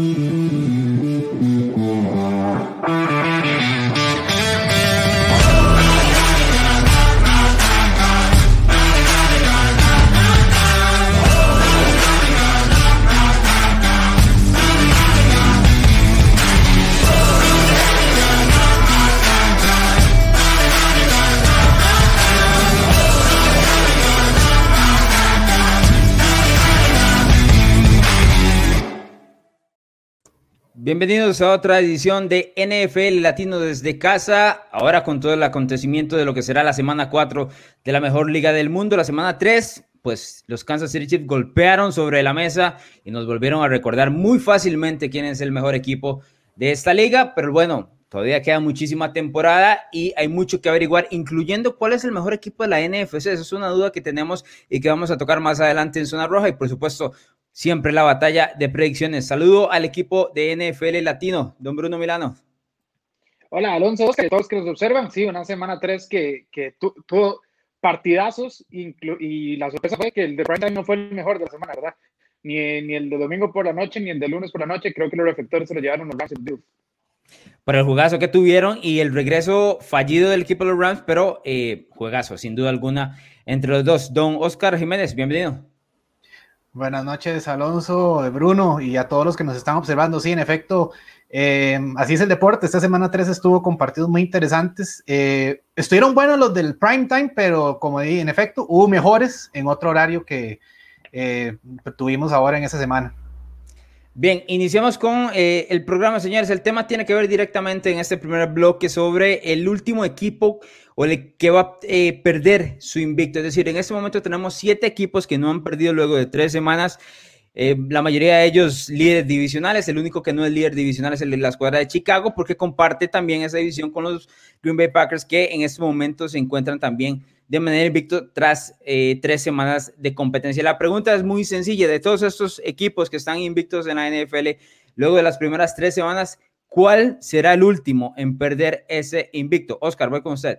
Mm-hmm. Bienvenidos a otra edición de NFL Latino desde casa, ahora con todo el acontecimiento de lo que será la semana 4 de la mejor liga del mundo. La semana 3, pues los Kansas City Chiefs golpearon sobre la mesa y nos volvieron a recordar muy fácilmente quién es el mejor equipo de esta liga, pero bueno, todavía queda muchísima temporada y hay mucho que averiguar, incluyendo cuál es el mejor equipo de la NFC. Esa es una duda que tenemos y que vamos a tocar más adelante en Zona Roja y por supuesto siempre la batalla de predicciones. Saludo al equipo de NFL Latino, don Bruno Milano. Hola, Alonso, Oscar, todos que nos observan. Sí, una semana 3 que, que tuvo partidazos y la sorpresa fue que el de Prime no fue el mejor de la semana, ¿verdad? Ni, ni, el de domingo por la noche, ni el de lunes por la noche. Creo que los reflectores se lo llevaron los Rams. Por el juegazo que tuvieron y el regreso fallido del equipo de los Rams, pero eh, juegazo, sin duda alguna, entre los dos. Don Oscar Jiménez, bienvenido. Buenas noches, Alonso, Bruno y a todos los que nos están observando. Sí, en efecto, eh, así es el deporte. Esta semana 3 estuvo con partidos muy interesantes. Eh, estuvieron buenos los del prime time, pero como dije, en efecto, hubo mejores en otro horario que eh, tuvimos ahora en esa semana. Bien, iniciamos con el programa, señores. El tema tiene que ver directamente en este primer bloque sobre el último equipo o el que va a eh, perder su invicto. Es decir, en este momento tenemos siete equipos que no han perdido luego de tres semanas. Eh, la mayoría de ellos líderes divisionales, el único que no es líder divisional es el de la escuadra de Chicago porque comparte también esa división con los Green Bay Packers que en este momento se encuentran también de manera invicto tras eh, tres semanas de competencia. La pregunta es muy sencilla, de todos estos equipos que están invictos en la NFL, luego de las primeras tres semanas, ¿cuál será el último en perder ese invicto? Oscar, voy con usted.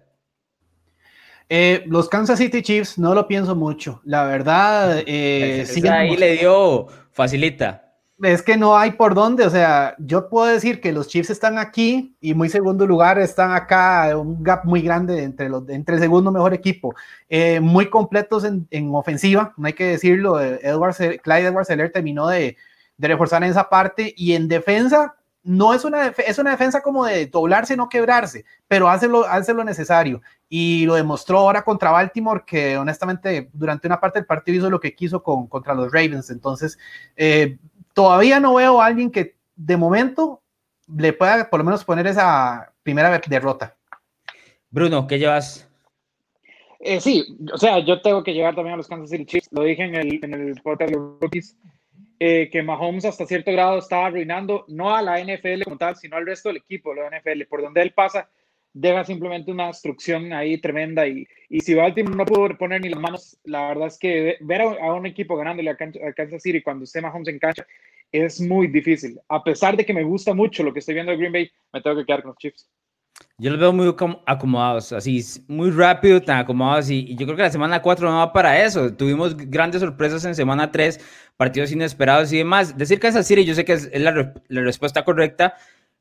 Eh, los Kansas City Chiefs no lo pienso mucho. La verdad, eh, ahí le dio facilita. Es que no hay por dónde. O sea, yo puedo decir que los Chiefs están aquí y muy segundo lugar están acá, un gap muy grande entre, los, entre el segundo mejor equipo. Eh, muy completos en, ofensiva, no hay que decirlo. Edwards, Clyde Edwards terminó de, de reforzar en esa parte y en defensa no es una, es una defensa como de doblarse, no quebrarse, pero hace lo, hace lo necesario. Y lo demostró ahora contra Baltimore, que honestamente durante una parte del partido hizo lo que quiso con, contra los Ravens. Entonces, eh, todavía no veo a alguien que de momento le pueda por lo menos poner esa primera derrota. Bruno, ¿qué llevas? Eh, sí, o sea, yo tengo que llegar también a los Kansas City Chiefs. Lo dije en el, en el podcast de los rookies eh, que Mahomes hasta cierto grado estaba arruinando no a la NFL como tal, sino al resto del equipo de la NFL. Por donde él pasa, deja simplemente una destrucción ahí tremenda. Y, y si Baltimore no pudo poner ni las manos, la verdad es que ver a, un equipo ganándole a, a Kansas City cuando esté Mahomes en cancha es muy difícil. A pesar de que me gusta mucho lo que estoy viendo de Green Bay, me tengo que quedar con los Chiefs. Yo los veo muy acomodados, así, muy rápido, tan acomodados. Y, yo creo que la semana 4 no va para eso. Tuvimos grandes sorpresas en semana 3, partidos inesperados y demás. Decir que es City, yo sé que es, la, respuesta correcta,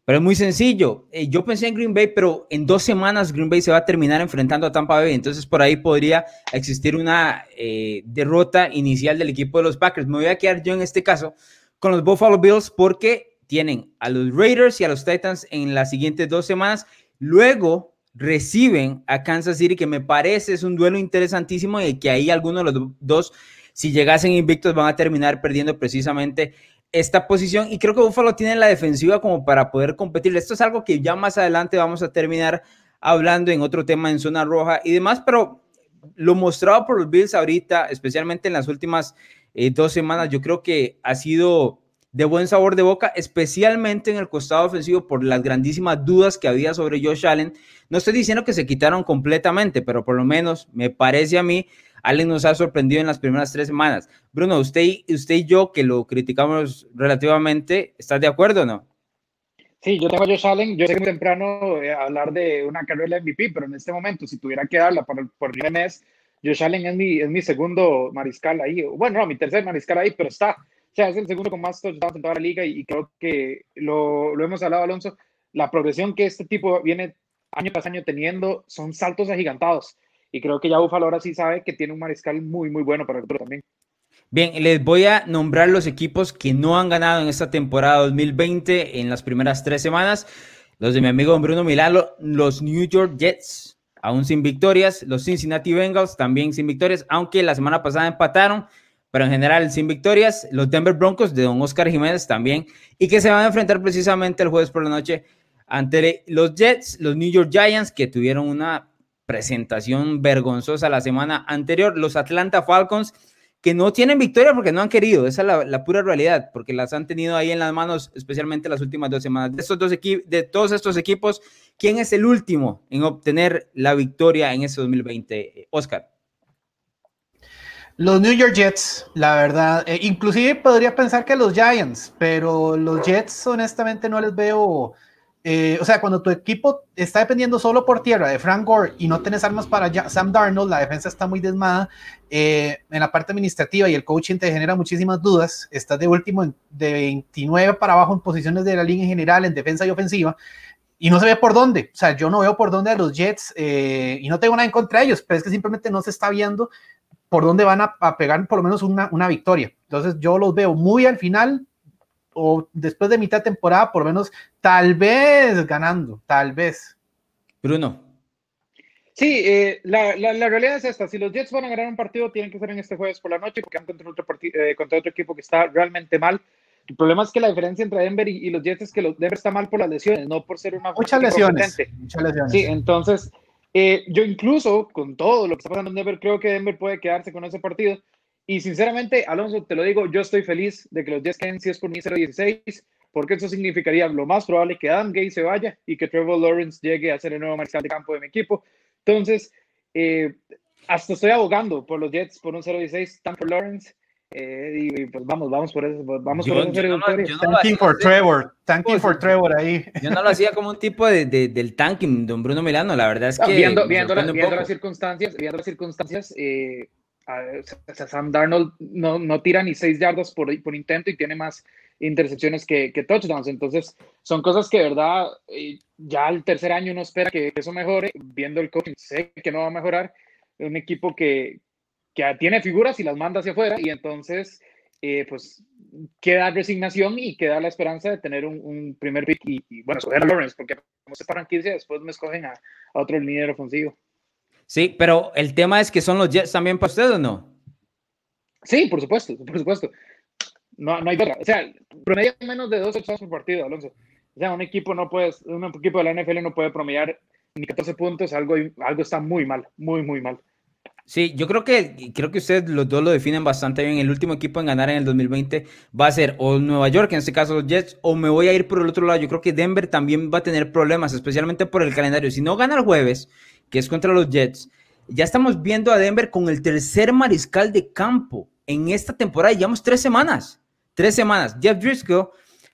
pero es muy sencillo. Eh, yo pensé en Green Bay, pero en dos semanas Green Bay se va a terminar enfrentando a Tampa Bay. Entonces por ahí podría existir una eh, derrota inicial del equipo de los Packers. Me voy a quedar yo en este caso con los Buffalo Bills porque tienen a los Raiders y a los Titans en las siguientes dos semanas Luego reciben a Kansas City, que me parece es un duelo interesantísimo y que ahí algunos de los dos, si llegasen invictos, van a terminar perdiendo precisamente esta posición. Y creo que Buffalo tiene la defensiva como para poder competir. Esto es algo que ya más adelante vamos a terminar hablando en otro tema en zona roja y demás, pero lo mostrado por los Bills ahorita, especialmente en las últimas eh, dos semanas, yo creo que ha sido de buen sabor de boca, especialmente en el costado ofensivo por las grandísimas dudas que había sobre Josh Allen. No estoy diciendo que se quitaron completamente, pero por lo menos me parece a mí, Allen nos ha sorprendido en las primeras tres semanas. Bruno, usted, usted y yo que lo criticamos relativamente, ¿estás de acuerdo o no? Sí, yo tengo a Josh Allen. Yo sé que temprano eh, hablar de una carrera MVP, pero en este momento, si tuviera que darla por, por mes, Josh Allen es mi, es mi segundo mariscal ahí. Bueno, no, mi tercer mariscal ahí, pero está O sea, es el segundo con más touchdowns en toda la liga y, creo que lo, lo, hemos hablado, Alonso. La progresión que este tipo viene año tras año teniendo son saltos agigantados. Y creo que ya Buffalo ahora sí sabe que tiene un mariscal muy, muy bueno para el futuro también. Bien, les voy a nombrar los equipos que no han ganado en esta temporada 2020 en las primeras tres semanas. Los de mi amigo Bruno Milano, los New York Jets, aún sin victorias. Los Cincinnati Bengals, también sin victorias, aunque la semana pasada empataron, pero en general sin victorias. Los Denver Broncos de don Oscar Jiménez también, y que se van a enfrentar precisamente el jueves por la noche ante los Jets, los New York Giants, que tuvieron una presentación vergonzosa la semana anterior. Los Atlanta Falcons que no tienen victoria porque no han querido, esa es la, pura realidad, porque las han tenido ahí en las manos, especialmente las últimas dos semanas. De, estos dos de todos estos equipos, ¿quién es el último en obtener la victoria en ese 2020? Oscar. Los New York Jets, la verdad, eh, inclusive podría pensar que los Giants, pero los Jets honestamente no les veo eh, o sea, cuando tu equipo está dependiendo solo por tierra de Frank Gore y no tienes armas para Sam Darnold, la defensa está muy desmada. Eh, en la parte administrativa y el coaching te genera muchísimas dudas. Estás de último de 29 para abajo en posiciones de la línea en general, en defensa y ofensiva. Y no se ve por dónde. O sea, yo no veo por dónde a los Jets y no tengo nada en contra de ellos, pero es que simplemente no se está viendo por dónde van a, a pegar por lo menos una, una victoria. Entonces yo los veo muy al final, o después de mitad de temporada, por lo menos, tal vez ganando, tal vez. Bruno. Sí, eh, la, la, realidad es esta. Si los Jets van a ganar un partido, tienen que ser en este jueves por la noche porque han contra otro, eh, contra otro equipo que está realmente mal. El problema es que la diferencia entre Denver y, los Jets es que los Denver está mal por las lesiones, no por ser una muchas lesiones, muchas lesiones. Sí, entonces eh, yo incluso con todo lo que está pasando en Denver, creo que Denver puede quedarse con ese partido y sinceramente, Alonso, te lo digo, yo estoy feliz de que los Jets queden si es por mí 0-16, porque eso significaría lo más probable que Adam Gay se vaya y que Trevor Lawrence llegue a ser el nuevo mariscal de campo de mi equipo. Entonces, eh, hasta estoy abogando por los Jets por un 0-16, por Lawrence. Eh, y pues vamos, vamos por eso, vamos por eso. No, tanking for Trevor, tanking for Trevor ahí. Yo no lo hacía como un tipo de, de, del tanking, don Bruno Milano, la verdad es que. viendo, viendo, viendo las circunstancias, viendo las circunstancias, eh, Sam Darnold no, no tira ni seis yardas por, por intento y tiene más intercepciones que, que, touchdowns. Entonces, son cosas que, de verdad, eh, ya el tercer año uno espera que eso mejore. Viendo el coaching, sé que no va a mejorar. Un equipo que, que tiene figuras y las manda hacia afuera, y entonces, eh, pues, queda resignación y queda la esperanza de tener un, primer pick. Y, bueno, escoger a Lawrence, porque como se franquicia, después me escogen a, a otro líder ofensivo. Sí, pero el tema es que son los Jets también para usted o no? Sí, por supuesto, por supuesto. No, no hay otra. O sea, promedio menos de dos touchdowns por partido, Alonso. O sea, un equipo no puede, un equipo de la NFL no puede promediar ni 14 puntos, algo, algo está muy mal, muy, muy mal. Sí, yo creo que creo que ustedes los dos lo definen bastante bien. El último equipo en ganar en el 2020 va a ser o Nueva York, en este caso los Jets, o me voy a ir por el otro lado. Yo creo que Denver también va a tener problemas, especialmente por el calendario. Si no gana el jueves, que es contra los Jets, ya estamos viendo a Denver con el tercer mariscal de campo en esta temporada. Llevamos tres semanas, tres semanas. Jeff Driscoll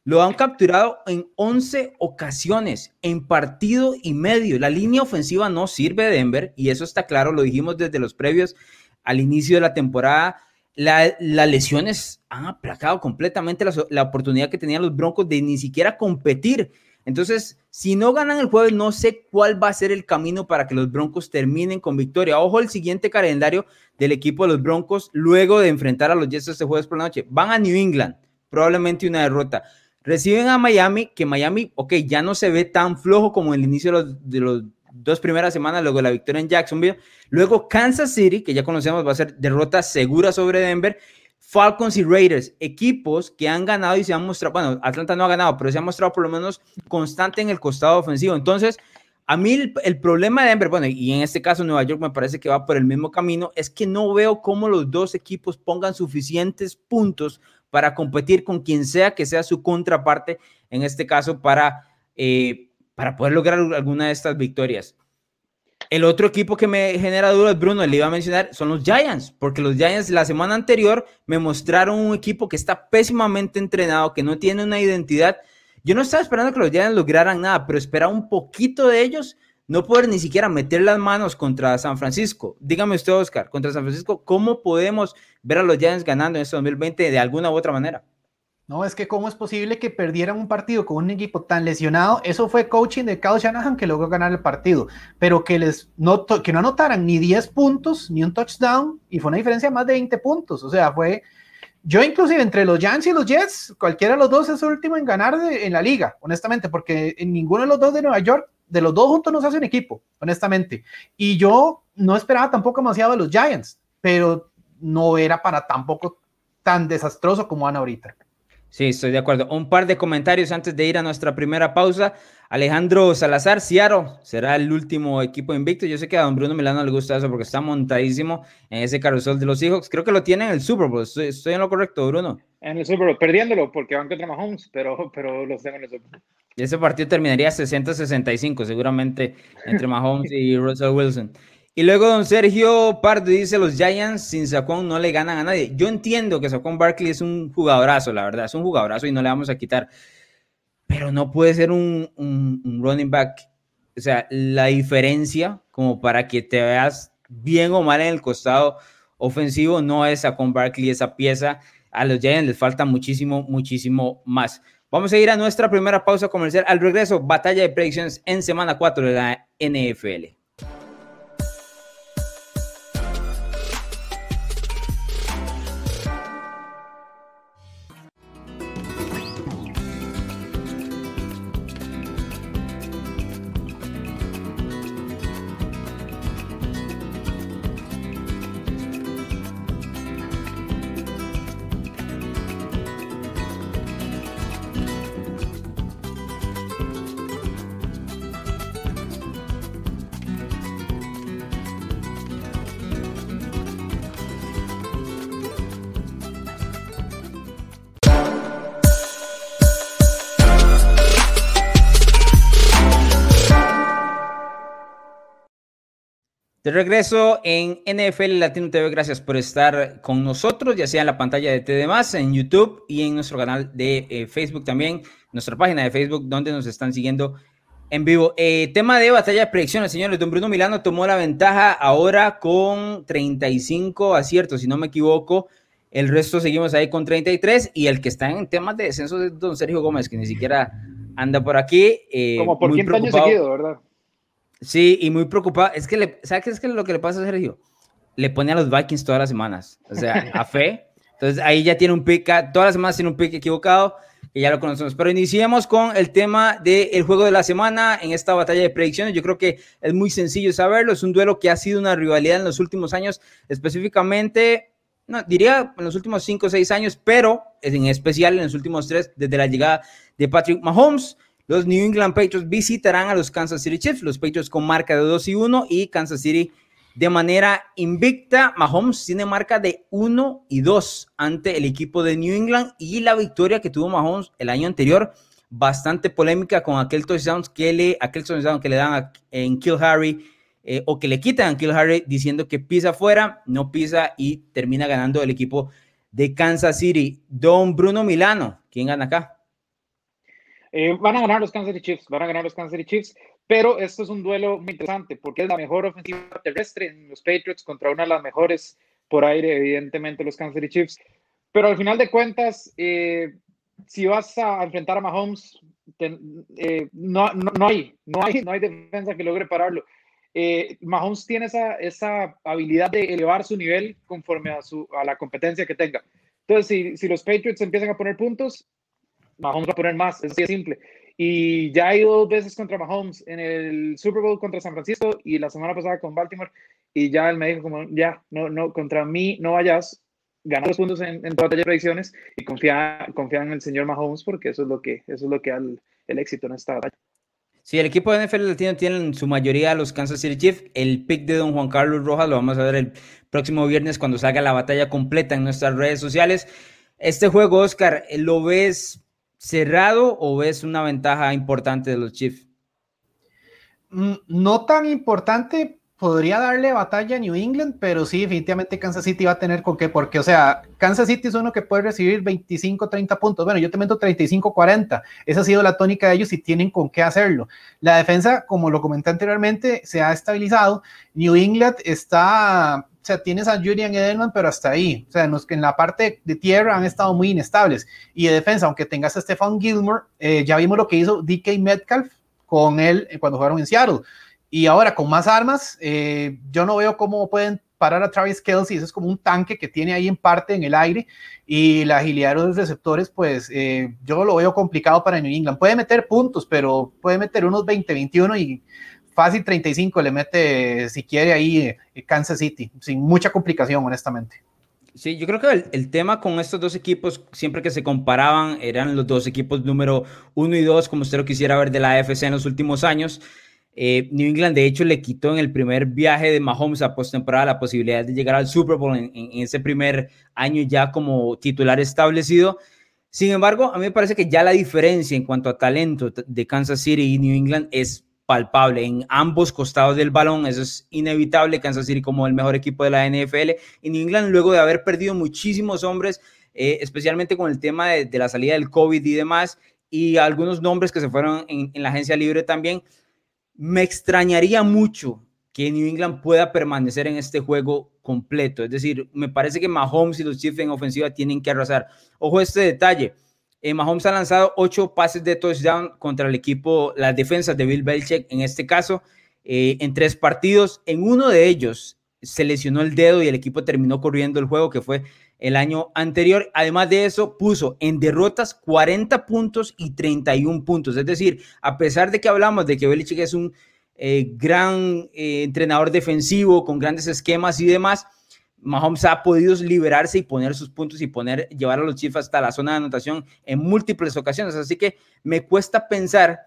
lo han capturado en 11 ocasiones en partido y medio. La línea ofensiva no sirve de Denver y eso está claro, lo dijimos desde los previos al inicio de la temporada. las lesiones han aplacado completamente la, la oportunidad que tenían los Broncos de ni siquiera competir entonces, si no ganan el jueves, no sé cuál va a ser el camino para que los Broncos terminen con victoria. Ojo, el siguiente calendario del equipo de los Broncos, luego de enfrentar a los Jets este jueves por la noche, van a New England, probablemente una derrota. Reciben a Miami, que Miami, ok, ya no se ve tan flojo como el inicio de los, dos primeras semanas, luego la victoria en Jacksonville. Luego Kansas City, que ya conocemos, va a ser derrota segura sobre Denver. Falcons y Raiders, equipos que han ganado y se han mostrado, bueno, Atlanta no ha ganado, pero se ha mostrado por lo menos constante en el costado ofensivo. Entonces, a mí el, problema de Denver, bueno, y en este caso Nueva York me parece que va por el mismo camino, es que no veo cómo los dos equipos pongan suficientes puntos para competir con quien sea que sea su contraparte, en este caso, para, eh, para poder lograr alguna de estas victorias. El otro equipo que me genera dudas, Bruno, le iba a mencionar, son los Giants, porque los Giants la semana anterior me mostraron un equipo que está pésimamente entrenado, que no tiene una identidad. Yo no estaba esperando que los Giants lograran nada, pero esperaba un poquito de ellos no poder ni siquiera meter las manos contra San Francisco. Dígame usted, Oscar, contra San Francisco, ¿cómo podemos ver a los Giants ganando en este 2020 de alguna u otra manera? No, es que cómo es posible que perdieran un partido con un equipo tan lesionado. Eso fue coaching de Kyle Shanahan que logró ganar el partido, pero que les no, que no anotaran ni 10 puntos ni un touchdown y fue una diferencia de más de 20 puntos. O sea, fue yo inclusive entre los Giants y los Jets, cualquiera de los dos es el último en ganar en la liga, honestamente, porque en ninguno de los dos de Nueva York, de los dos juntos no se hace un equipo, honestamente. Y yo no esperaba tampoco demasiado de los Giants, pero no era para tampoco tan desastroso como van ahorita. Sí, estoy de acuerdo. Un par de comentarios antes de ir a nuestra primera pausa. Alejandro Salazar, Ciaro será el último equipo invicto. Yo sé que a don Bruno Milano le gusta eso porque está montadísimo en ese carrusel de los Seahawks. Creo que lo tiene en el Super Bowl. Estoy, en lo correcto, Bruno. En el Super Bowl, perdiéndolo porque van contra Mahomes, pero, pero los tengo en el Super Bowl. Y ese partido terminaría 60-65, seguramente, entre Mahomes y Russell Wilson. Y luego don Sergio Pardo dice, los Giants sin Saquon no le ganan a nadie. Yo entiendo que Saquon Barkley es un jugadorazo, la verdad, es un jugadorazo y no le vamos a quitar. Pero no puede ser un, un, running back. O sea, la diferencia como para que te veas bien o mal en el costado ofensivo no es Saquon Barkley esa pieza. A los Giants les falta muchísimo, muchísimo más. Vamos a ir a nuestra primera pausa comercial. Al regreso, batalla de predicciones en semana 4 de la NFL. De regreso en NFL Latino TV, gracias por estar con nosotros, ya sea en la pantalla de TD, en YouTube y en nuestro canal de eh, Facebook también, nuestra página de Facebook, donde nos están siguiendo en vivo. Eh, tema de batalla de predicciones, señores. Don Bruno Milano tomó la ventaja ahora con 35 aciertos, si no me equivoco. El resto seguimos ahí con 33 y el que está en temas de descenso es don Sergio Gómez, que ni siquiera anda por aquí. Eh, Como por quinto año seguido, ¿verdad? Sí, y muy preocupado. Es que, le, ¿sabes qué es que lo que le pasa a Sergio? Le pone a los Vikings todas las semanas, o sea, a fe. Entonces ahí ya tiene un pick, todas las semanas tiene un pick equivocado, que ya lo conocemos. Pero iniciemos con el tema del juego de la semana en esta batalla de predicciones. Yo creo que es muy sencillo saberlo. Es un duelo que ha sido una rivalidad en los últimos años, específicamente, no, diría en los últimos cinco o seis años, pero en especial en los últimos tres, desde la llegada de Patrick Mahomes. Los New England Patriots visitarán a los Kansas City Chiefs, los Patriots con marca de 2 y 1 y Kansas City de manera invicta. Mahomes tiene marca de 1 y 2 ante el equipo de New England y la victoria que tuvo Mahomes el año anterior, bastante polémica con aquel touchdown que le, aquel touchdown que le dan en Kill Harry eh, o que le quitan a Kill Harry diciendo que pisa afuera, no pisa y termina ganando el equipo de Kansas City. Don Bruno Milano, ¿quién gana acá? Eh, van a ganar los Kansas City Chiefs, van a ganar los Kansas City Chiefs, pero esto es un duelo muy interesante porque es la mejor ofensiva terrestre en los Patriots contra una de las mejores por aire, evidentemente los Kansas City Chiefs. Pero al final de cuentas, eh, si vas a enfrentar a Mahomes, eh, no, no, hay, no, hay, no hay defensa que logre pararlo. Mahomes tiene esa, esa habilidad de elevar su nivel conforme a, su, a la competencia que tenga. Entonces, si, si los Patriots empiezan a poner puntos, Mahomes va a poner más, es simple. Y ya ha ido dos veces contra Mahomes en el Super Bowl contra San Francisco y la semana pasada con Baltimore. Y ya él me dijo como, ya, no, no, contra mí no vayas, ganar los puntos en, en batalla de predicciones y confía, confía en el señor Mahomes porque eso es lo que, eso es lo que da el, el éxito en esta batalla. Sí, el equipo de NFL Latino tiene en su mayoría los Kansas City Chiefs. El pick de don Juan Carlos Rojas lo vamos a ver el próximo viernes cuando salga la batalla completa en nuestras redes sociales. Este juego, Oscar, ¿lo ves cerrado o ves una ventaja importante de los Chiefs? Mm, no tan importante podría darle batalla a New England, pero sí, definitivamente Kansas City va a tener con qué, porque, o sea, Kansas City es uno que puede recibir 25, 30 puntos. Bueno, yo te meto 35, 40. Esa ha sido la tónica de ellos y tienen con qué hacerlo. La defensa, como lo comenté anteriormente, se ha estabilizado. New England está, o sea, tienes a Julian Edelman, pero hasta ahí. O sea, en, la parte de tierra han estado muy inestables. Y de defensa, aunque tengas a Stefan Gilmore, eh, ya vimos lo que hizo DK Metcalf con él cuando jugaron en Seattle y ahora con más armas, eh, yo no veo cómo pueden parar a Travis Kelsey, eso es como un tanque que tiene ahí en parte en el aire y la agilidad de los receptores, pues eh, yo lo veo complicado para New England. Puede meter puntos, pero puede meter unos 20, 21 y fácil 35 le mete si quiere ahí eh, Kansas City, sin mucha complicación, honestamente. Sí, yo creo que el, tema con estos dos equipos, siempre que se comparaban, eran los dos equipos número uno y dos, como usted lo quisiera ver de la AFC en los últimos años. Eh, New England, de hecho, le quitó en el primer viaje de Mahomes a postemporada la posibilidad de llegar al Super Bowl en, ese primer año ya como titular establecido. Sin embargo, a mí me parece que ya la diferencia en cuanto a talento de Kansas City y New England es palpable en ambos costados del balón. Eso es inevitable. Kansas City como el mejor equipo de la NFL y New England luego de haber perdido muchísimos hombres, eh, especialmente con el tema de, la salida del COVID y demás, y algunos nombres que se fueron en la agencia libre también me extrañaría mucho que New England pueda permanecer en este juego completo. Es decir, me parece que Mahomes y los Chiefs en ofensiva tienen que arrasar. Ojo este detalle. Eh, Mahomes ha lanzado ocho pases de touchdown contra el equipo, las defensas de Bill Belichick, en este caso, eh, en tres partidos. En uno de ellos se lesionó el dedo y el equipo terminó corriendo el juego, que fue el año anterior. Además de eso, puso en derrotas 40 puntos y 31 puntos. Es decir, a pesar de que hablamos de que Belichick es un eh, gran entrenador defensivo con grandes esquemas y demás, Mahomes ha podido liberarse y poner sus puntos y poner, llevar a los Chiefs hasta la zona de anotación en múltiples ocasiones. Así que me cuesta pensar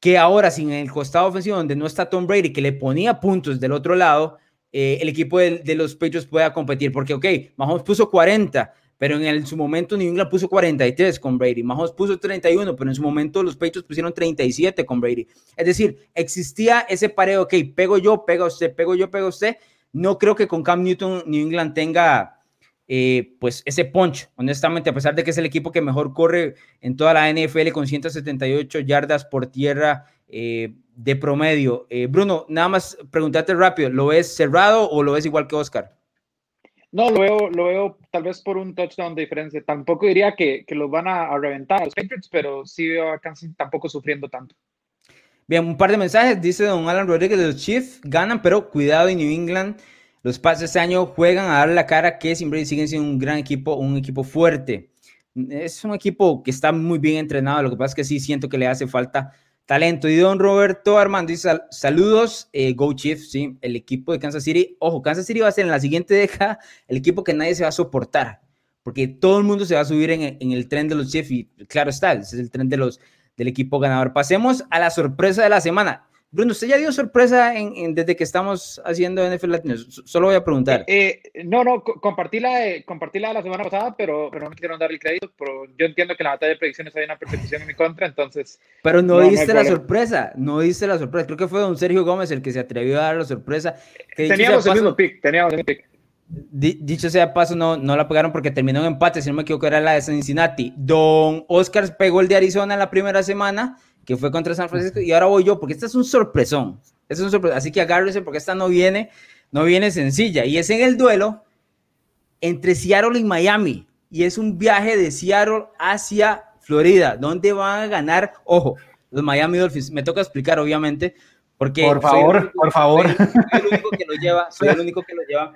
que ahora, sin el costado ofensivo, donde no está Tom Brady, que le ponía puntos del otro lado, eh, el equipo de, los Patriots pueda competir, porque, ok, Mahomes puso 40, pero en el, su momento New England puso 43 con Brady, Mahomes puso 31, pero en su momento los Patriots pusieron 37 con Brady. Es decir, existía ese pareo, ok, pego yo, pega usted, pego yo, pega usted. No creo que con Cam Newton New England tenga eh, pues ese punch, honestamente, a pesar de que es el equipo que mejor corre en toda la NFL con 178 yardas por tierra. Eh, de promedio. Eh, Bruno, nada más preguntarte rápido, ¿lo ves cerrado o lo ves igual que Oscar? No, lo veo, lo veo tal vez por un touchdown de diferencia. Tampoco diría que, que van a, reventar los Patriots, pero sí veo a Kansas tampoco sufriendo tanto. Bien, un par de mensajes. Dice don Alan Rodríguez, los Chiefs ganan, pero cuidado en New England. Los Pats este año juegan a dar la cara que siempre siguen siendo un gran equipo, un equipo fuerte. Es un equipo que está muy bien entrenado. Lo que pasa es que sí siento que le hace falta talento. Y don Roberto Armando dice saludos, eh, Go Chiefs, sí, el equipo de Kansas City. Ojo, Kansas City va a ser en la siguiente década el equipo que nadie se va a soportar, porque todo el mundo se va a subir en, en el tren de los Chiefs y claro está, ese es el tren de los, del equipo ganador. Pasemos a la sorpresa de la semana. Bruno, ¿usted ya dio sorpresa en, desde que estamos haciendo NFL Latino? Solo voy a preguntar. Eh, eh, no, no, compartí la, de, compartí la de la semana pasada, pero, pero no me quiero dar el crédito. Pero yo entiendo que en la batalla de predicciones hay una persecución en mi contra, entonces. Pero no, diste la sorpresa, no diste la sorpresa. Creo que fue don Sergio Gómez el que se atrevió a dar la sorpresa. teníamos el mismo pick, teníamos el pick. Dicho sea paso, no, no la pegaron porque terminó en empate, si no me equivoco, era la de Cincinnati. Don Oscar pegó el de Arizona en la primera semana que fue contra San Francisco, y ahora voy yo, porque esta es un sorpresón. es un sorpresón. Así que agárrense porque esta no viene, no viene sencilla. Y es en el duelo entre Seattle y Miami. Y es un viaje de Seattle hacia Florida, donde van a ganar, ojo, los Miami Dolphins. Me toca explicar, obviamente, porque... Por favor, por favor. Soy, el único que lo lleva, soy el único que lo lleva.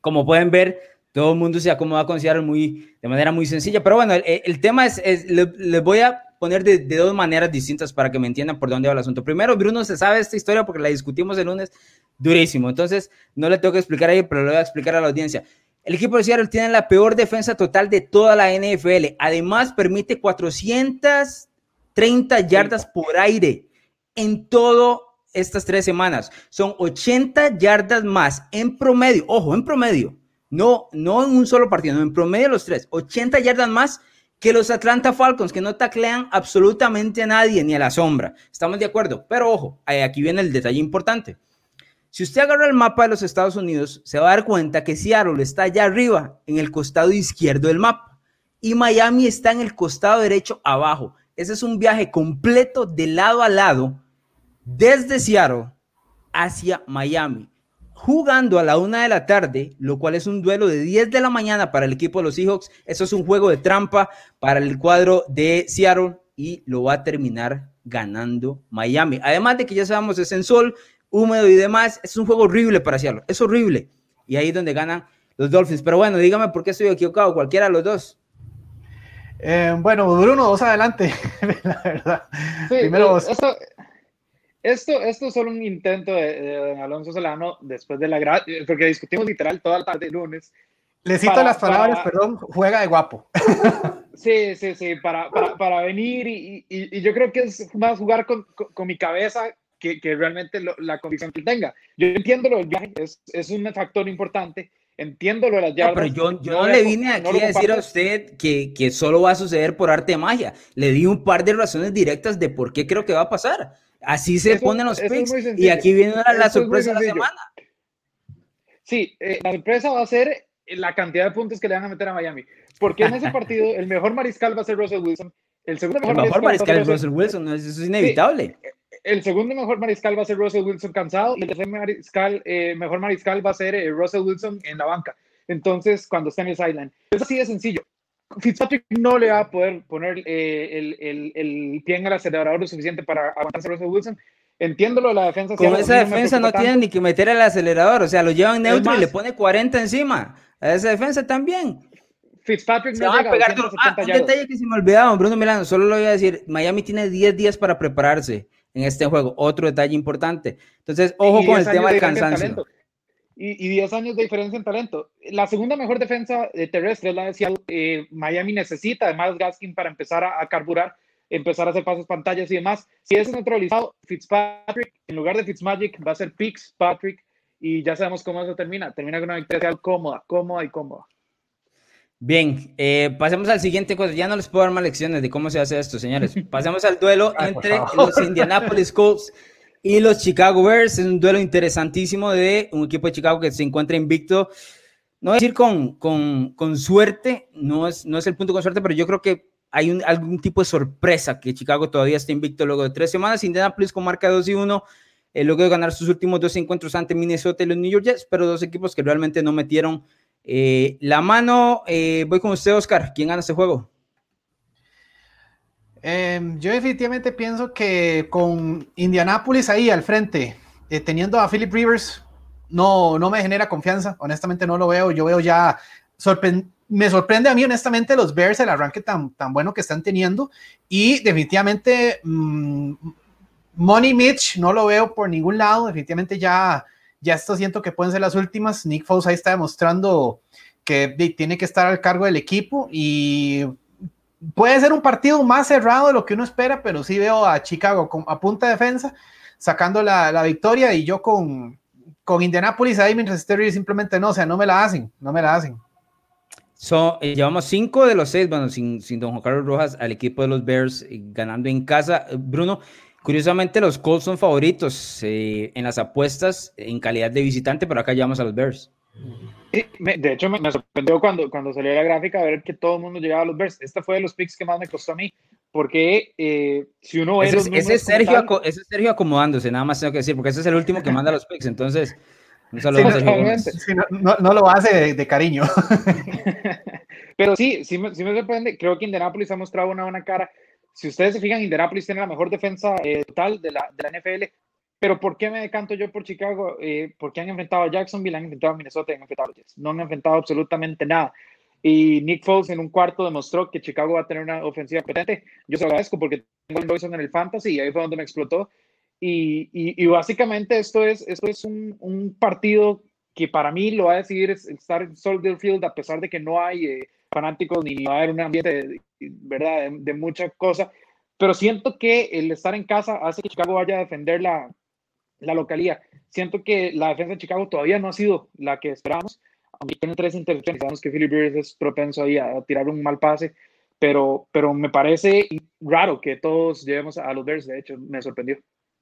Como pueden ver, todo el mundo se acomoda con Seattle muy, de manera muy sencilla. Pero bueno, el, tema es, les voy a poner de, dos maneras distintas para que me entiendan por dónde va el asunto. Primero, Bruno se sabe esta historia porque la discutimos el lunes durísimo. Entonces, no le tengo que explicar ahí, pero le voy a explicar a la audiencia. El equipo de Seattle tiene la peor defensa total de toda la NFL. Además, permite 430 yardas por aire en todo estas tres semanas. Son 80 yardas más en promedio. Ojo, en promedio. No, no en un solo partido, no en promedio los tres. 80 yardas más que los Atlanta Falcons, que no taclean absolutamente a nadie ni a la sombra. Estamos de acuerdo, pero ojo, aquí viene el detalle importante. Si usted agarra el mapa de los Estados Unidos, se va a dar cuenta que Seattle está allá arriba, en el costado izquierdo del mapa, y Miami está en el costado derecho abajo. Ese es un viaje completo de lado a lado, desde Seattle hacia Miami, jugando a la una de la tarde, lo cual es un duelo de 10 de la mañana para el equipo de los Seahawks. Eso es un juego de trampa para el cuadro de Seattle y lo va a terminar ganando Miami. Además de que ya sabemos, es en sol, húmedo y demás, es un juego horrible para Seattle, es horrible. Y ahí es donde ganan los Dolphins. Pero bueno, dígame por qué estoy equivocado, cualquiera de los dos. Eh, bueno, Bruno, vos adelante, la verdad. Primero vos. Esto, esto, esto, es solo un intento de, Alonso Solano después de la porque discutimos literal toda la tarde lunes. Le cito las palabras, perdón, juega de guapo. Sí, sí, sí, para, para, para venir y, y, yo creo que es más jugar con, con, mi cabeza que, que realmente la convicción que tenga. Yo entiendo lo del viaje, es, es un factor importante, entiendo lo de las yardas. pero yo, yo no, le vine aquí a decir a usted que, que solo va a suceder por arte de magia. Le di un par de razones directas de por qué creo que va a pasar. Así se ponen los picks y aquí viene la, sorpresa de la semana. Sí, eh, la sorpresa va a ser la cantidad de puntos que le van a meter a Miami. Porque en ese partido el mejor mariscal va a ser Russell Wilson. El segundo mejor, mariscal, es Russell Wilson, eso es inevitable. el segundo mejor mariscal va a ser Russell Wilson cansado y el tercer mariscal, eh, mejor mariscal va a ser eh, Russell Wilson en la banca. Entonces, cuando está en el sideline. Es así de sencillo. Fitzpatrick no le va a poder poner eh, el, el, el, pie en el acelerador lo suficiente para aguantarse a Russell Wilson. Entiendo lo de la defensa. Con esa defensa no tiene ni que meter el acelerador, o sea, lo llevan neutro y le pone 40 encima. A esa defensa también. Fitzpatrick no llega a pegar ah, un detalle que se me olvidaba, Bruno Milano, solo lo voy a decir, Miami tiene 10 días para prepararse en este juego, otro detalle importante. Entonces, ojo con el tema del cansancio y, 10 años de diferencia en talento. La segunda mejor defensa eh, terrestre es la de eh, Miami necesita además Gaskin para empezar a, carburar, empezar a hacer pasos pantallas y demás. Si es neutralizado, Fitzpatrick, en lugar de Fitzmagic, va a ser Patrick y ya sabemos cómo eso termina. Termina con una victoria cómoda, cómoda y cómoda. Bien, eh, pasemos al siguiente cosa. Ya no les puedo dar más lecciones de cómo se hace esto, señores. Pasemos al duelo entre los Indianapolis Colts y los Chicago Bears. Es un duelo interesantísimo de un equipo de Chicago que se encuentra invicto. No voy a decir con, con, con suerte, no es, no es el punto con suerte, pero yo creo que hay un, algún tipo de sorpresa que Chicago todavía está invicto luego de tres semanas. Indianapolis con marca 2 y 1, eh, luego de ganar sus últimos dos encuentros ante Minnesota y los New York Jets, pero dos equipos que realmente no metieron eh, la mano. Eh, voy con usted, Oscar. ¿Quién gana este juego? Em, yo definitivamente pienso que con Indianapolis ahí al frente, eh, teniendo a Philip Rivers, no, no me genera confianza. Honestamente no lo veo. Yo veo ya, me sorprende a mí honestamente los Bears el arranque tan, tan bueno que están teniendo y definitivamente mm, Money Mitch no lo veo por ningún lado. Definitivamente ya, ya esto siento que pueden ser las últimas. Nick Foles ahí está demostrando que tiene que estar al cargo del equipo y puede ser un partido más cerrado de lo que uno espera, pero sí veo a Chicago con, a punta defensa sacando la, la, victoria y yo con, con Indianapolis ahí mientras Stereo simplemente no, o sea, no me la hacen, no me la hacen. So, eh, llevamos cinco de los seis, bueno, sin, sin Don Juan Carlos Rojas al equipo de los Bears eh, ganando en casa. Eh, Bruno, curiosamente los Colts son favoritos en las apuestas en calidad de visitante, pero acá llevamos a los Bears de hecho, me, sorprendió cuando, cuando salió la gráfica ver que todo el mundo llegaba a los Bears. Este fue de los picks que más me costó a mí, porque eh, si uno ve. Ese, ese, es Sergio, ese, es Sergio, acomodándose, nada más tengo que decir, porque ese es el último que manda los picks. Entonces, un saludo no, no, lo hace de, cariño. Pero sí, sí me, sí me, sorprende. Creo que Indianapolis ha mostrado una buena cara. Si ustedes se fijan, Indianapolis tiene la mejor defensa eh, total de la, de la NFL pero ¿por qué me decanto yo por Chicago? Eh, porque han enfrentado a Jacksonville, han enfrentado a Minnesota y han enfrentado a Jets. No han enfrentado absolutamente nada. Y Nick Foles en un cuarto demostró que Chicago va a tener una ofensiva potente. Yo se lo agradezco porque tengo el Boyson en el Fantasy y ahí fue donde me explotó. Y, y, básicamente esto es, esto es un, un, partido que para mí lo va a decidir estar en Soldier Field a pesar de que no hay eh, fanáticos ni va a haber un ambiente ¿verdad? de, de mucha cosa. Pero siento que el estar en casa hace que Chicago vaya a defender la, la localía. Siento que la defensa de Chicago todavía no ha sido la que esperamos, aunque tiene tres intercepciones. Sabemos que Philip Rivers es propenso ahí a, tirar un mal pase, pero, pero me parece raro que todos llevemos a los Bears. De hecho, me sorprendió.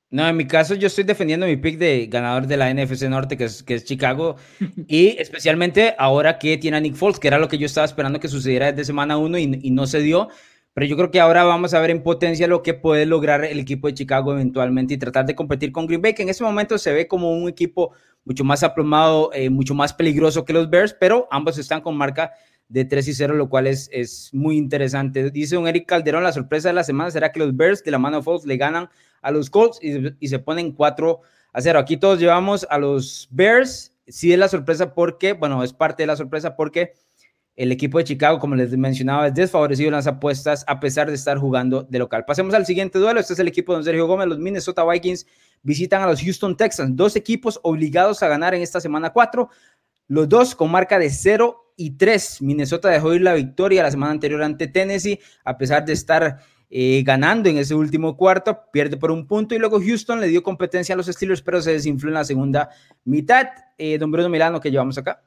No, en mi caso yo estoy defendiendo mi pick de ganador de la NFC Norte, que es, que es Chicago, y especialmente ahora que tiene a Nick Foles, que era lo que yo estaba esperando que sucediera desde semana uno y, y no se dio. Pero yo creo que ahora vamos a ver en potencia lo que puede lograr el equipo de Chicago eventualmente y tratar de competir con Green Bay, que en ese momento se ve como un equipo mucho más aplomado, eh, mucho más peligroso que los Bears, pero ambos están con marca de 3 y 0, lo cual es, es muy interesante. Dice un Eric Calderón, la sorpresa de la semana será que los Bears de la mano de Foles le ganan a los Colts y, y, se ponen 4 a 0. Aquí todos llevamos a los Bears. Sí es la sorpresa porque, bueno, es parte de la sorpresa porque el equipo de Chicago, como les mencionaba, es desfavorecido en las apuestas a pesar de estar jugando de local. Pasemos al siguiente duelo. Este es el equipo de Sergio Gómez. Los Minnesota Vikings visitan a los Houston Texans. Dos equipos obligados a ganar en esta semana 4. Los dos con marca de 0 y 3. Minnesota dejó ir la victoria la semana anterior ante Tennessee, a pesar de estar eh, ganando en ese último cuarto, pierde por un punto y luego Houston le dio competencia a los Steelers, pero se desinfló en la segunda mitad. Eh, don Bruno Milano, que llevamos acá.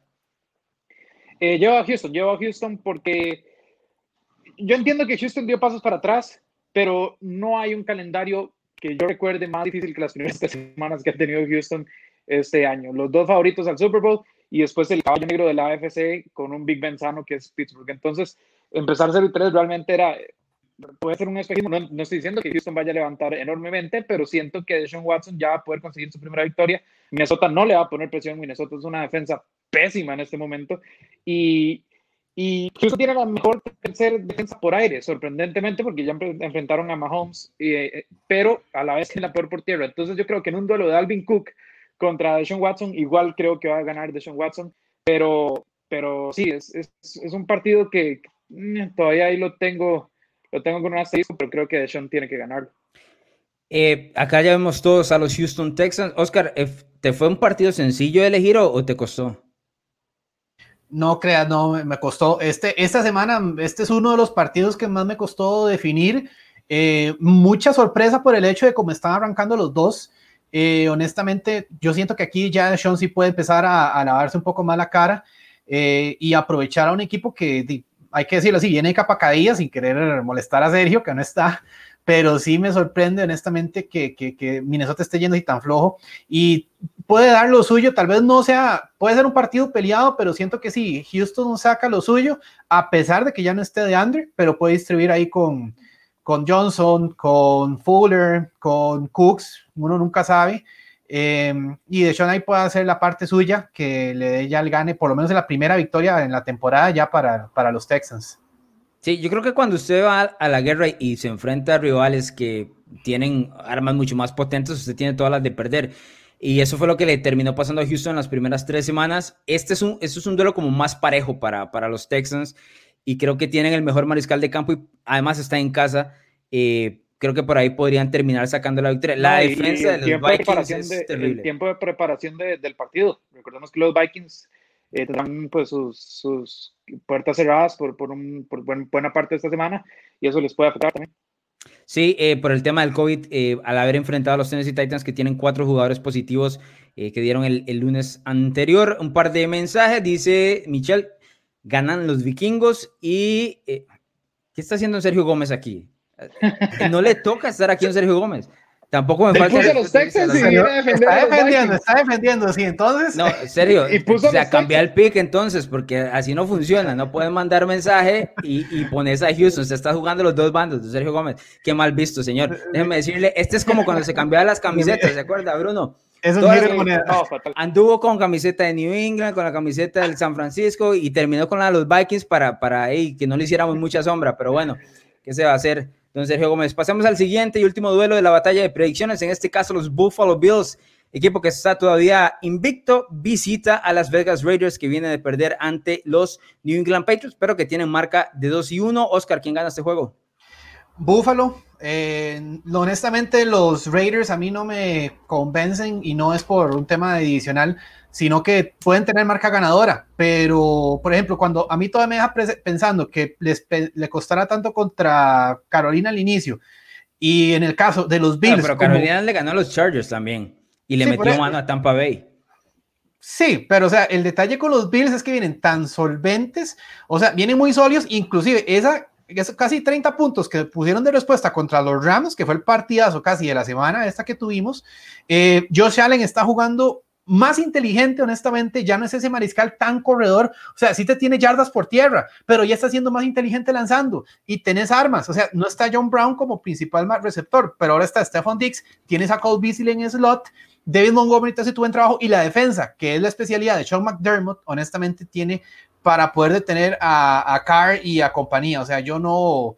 Eh, llevo a Houston, llevo a Houston porque yo entiendo que Houston dio pasos para atrás, pero no hay un calendario que yo recuerde más difícil que las primeras semanas que ha tenido Houston este año. Los dos favoritos al Super Bowl y después el caballo negro de la AFC con un Big Ben sano que es Pittsburgh. Entonces, empezar 0 y 3 realmente era, puede ser un espejismo. No, no, estoy diciendo que Houston vaya a levantar enormemente, pero siento que Deshaun Watson ya va a poder conseguir su primera victoria. Minnesota no le va a poner presión. Minnesota es una defensa pésima en este momento. Y, y Houston tiene la mejor tercera defensa por aire, sorprendentemente, porque ya enfrentaron a Mahomes, eh, pero a la vez en la peor por tierra. Entonces yo creo que en un duelo de Alvin Cook contra Deshaun Watson, igual creo que va a ganar Deshaun Watson, pero, pero sí, es, es, es un partido que mm, todavía ahí lo tengo, lo tengo con un asterisco, pero creo que Deshaun tiene que ganarlo. Eh, acá ya vemos todos a los Houston Texans. Oscar, eh, ¿te fue un partido sencillo de elegir o, o te costó? No creas, no, me costó. Este, esta semana, este es uno de los partidos que más me costó definir. Eh, mucha sorpresa por el hecho de cómo están arrancando los dos. Eh, honestamente, yo siento que aquí ya Sean sí puede empezar a, a lavarse un poco más la cara eh, y aprovechar a un equipo que, hay que decirlo así, viene capacadilla sin querer molestar a Sergio, que no está, pero sí me sorprende honestamente que, que, que, Minnesota esté yendo así tan flojo y puede dar lo suyo, tal vez no sea, puede ser un partido peleado, pero siento que sí, Houston saca lo suyo, a pesar de que ya no esté de Andre, pero puede distribuir ahí con, con Johnson, con Fuller, con Cooks, uno nunca sabe. Eh, y de Sean ahí puede hacer la parte suya que le dé ya el gane, por lo menos en la primera victoria en la temporada ya para, para los Texans. Sí, yo creo que cuando usted va a la guerra y se enfrenta a rivales que tienen armas mucho más potentes, usted tiene todas las de perder. Y eso fue lo que le terminó pasando a Houston en las primeras tres semanas. Este es un, este es un duelo como más parejo para, para los Texans y creo que tienen el mejor mariscal de campo y además está en casa. Eh, creo que por ahí podrían terminar sacando la victoria. La y- defensa y de el los Vikings es de- el terrible. tiempo de preparación de- del partido. Recordemos que los Vikings eh, tendrán pues sus, sus puertas cerradas por, por, un, por buen- buena parte de esta semana y eso les puede afectar también. Sí, eh, por el tema del COVID, eh, al haber enfrentado a los Tennessee Titans que tienen cuatro jugadores positivos eh, que dieron el, el lunes anterior, un par de mensajes, dice Michelle, ganan los vikingos y... eh, ¿Qué está haciendo Sergio Gómez aquí? No le toca estar aquí en Sergio Gómez. Tampoco me falta... puso a los Texans y viene a defender Está defendiendo, está defendiendo, sí, entonces. No, Sergio, Y puso o sea, cambia el pick entonces, porque así no funciona. No puedes mandar mensaje y, y pones a Houston. Se está jugando los dos bandos de Sergio Gómez. Qué mal visto, señor. Déjeme decirle, este es como cuando se cambiaban las camisetas, ¿se acuerda, Bruno? Es un todas giro de las- moneda. No, fatal. Anduvo con camiseta de New England, con la camiseta del San Francisco y terminó con la de los Vikings para, para que no le hiciéramos mucha sombra. Pero bueno, ¿qué se va a hacer, don Sergio Gómez? Pasamos al siguiente y último duelo de la batalla de predicciones. En este caso, los Buffalo Bills, equipo que está todavía invicto, visita a las Vegas Raiders que viene de perder ante los New England Patriots, pero que tienen marca de 2 y 1. Oscar, ¿quién gana este juego? Buffalo, eh, honestamente los Raiders a mí no me convencen y no es por un tema adicional, sino que pueden tener marca ganadora, pero por ejemplo, cuando a mí todavía me deja pensando que les le costará tanto contra Carolina al inicio y en el caso de los Bills, pero como- Carolina le ganó a los Chargers también y le Sí, metió mano a Tampa Bay. Sí, pero o sea, el detalle con los Bills es que vienen tan solventes, o sea, vienen muy sólidos, inclusive esa casi 30 puntos que pusieron de respuesta contra los Rams, que fue el partidazo casi de la semana esta que tuvimos. Eh, Josh Allen está jugando más inteligente, honestamente, ya no es ese mariscal tan corredor, o sea, sí te tiene yardas por tierra, pero ya está siendo más inteligente lanzando. Y tenés armas, o sea, no está John Brown como principal receptor, pero ahora está Stephon Dix, tienes a Cole Beasley en slot, David Montgomery te hace tu buen trabajo. Y la defensa, que es la especialidad de Sean McDermott, honestamente tiene para poder detener a, Carr y a compañía, o sea, yo no,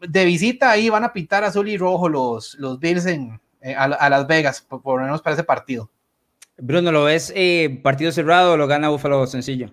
de visita ahí van a pintar azul y rojo los, los Bills en, eh, a, Las Vegas, por, por lo menos para ese partido. Bruno, ¿lo ves eh, partido cerrado o lo gana Buffalo sencillo?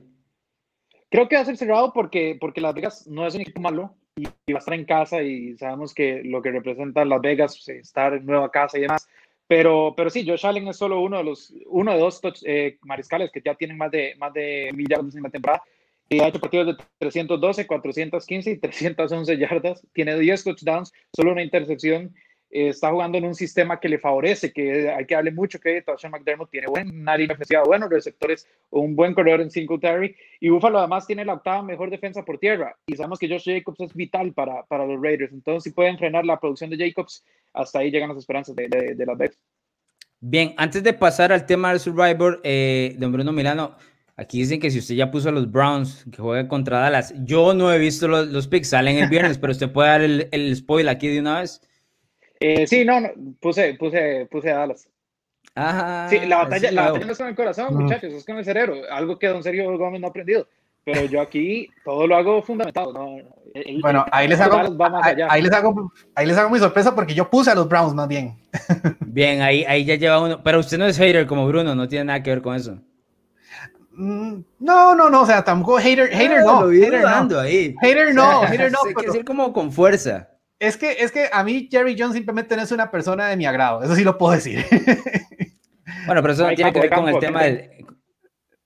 Creo que va a ser cerrado porque, porque Las Vegas no es un equipo malo y, va a estar en casa y sabemos que lo que representa Las Vegas, pues, estar en nueva casa y demás. Pero, pero sí, Josh Allen es solo uno de los, uno de dos eh, mariscales que ya tienen más de, más de mil yardas en la temporada. Y ha hecho partidos de 312, 415 y 311 yardas. Tiene 10 touchdowns, solo una intercepción eh, está jugando en un sistema que le favorece, que hay que darle mucho crédito a Sean McDermott, tiene buena línea ofensiva, buenos receptores, un buen corredor en Singletary, y Buffalo además tiene la octava mejor defensa por tierra, y sabemos que Josh Jacobs es vital para, para los Raiders, entonces si pueden frenar la producción de Jacobs, hasta ahí llegan las esperanzas de, de, las Bears. Bien, antes de pasar al tema del Survivor, eh, don Bruno Milano, Aquí dicen que si usted ya puso a los Browns que jueguen contra Dallas, yo no he visto los, los picks, salen el viernes, pero usted puede dar el, el spoiler aquí de una vez. Eh, sí, no, puse, puse, puse a Dallas. Ajá, sí, la batalla, la batalla no es con el corazón, muchachos, es con el cerebro, algo que Don Sergio Gómez no ha aprendido. Pero yo aquí todo lo hago fundamentado. ¿no? bueno, ahí, les hago, ahí, les hago, ahí les hago mi sorpresa porque yo puse a los Browns más bien. Bien, ahí, ahí ya lleva uno. Pero usted no es hater como Bruno, no tiene nada que ver con eso. Mm, no, no, no, o sea, tampoco hater, hater no. Hater no. Ahí. Hater no, hater no. Hay que decir como con fuerza. Es que, es que a mí Jerry Jones simplemente no es una persona de mi agrado, eso sí lo puedo decir. Bueno, pero eso no tiene que ver con el tema del...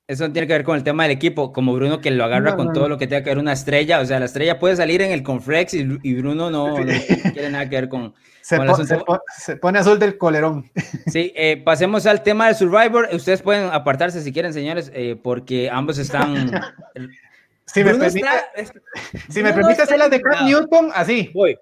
Eso no tiene que ver con el tema del equipo, como Bruno que lo agarra con todo lo que tenga que ver una estrella, o sea, la estrella puede salir en el Conflex y, Bruno no, tiene nada que ver con... Se, pone azul del colerón. Sí, eh, pasemos al tema del Survivor. Ustedes pueden apartarse si quieren, señores, eh, porque ambos están... Si me permite, si me permite hacer las de Cam Newton, así. Voy.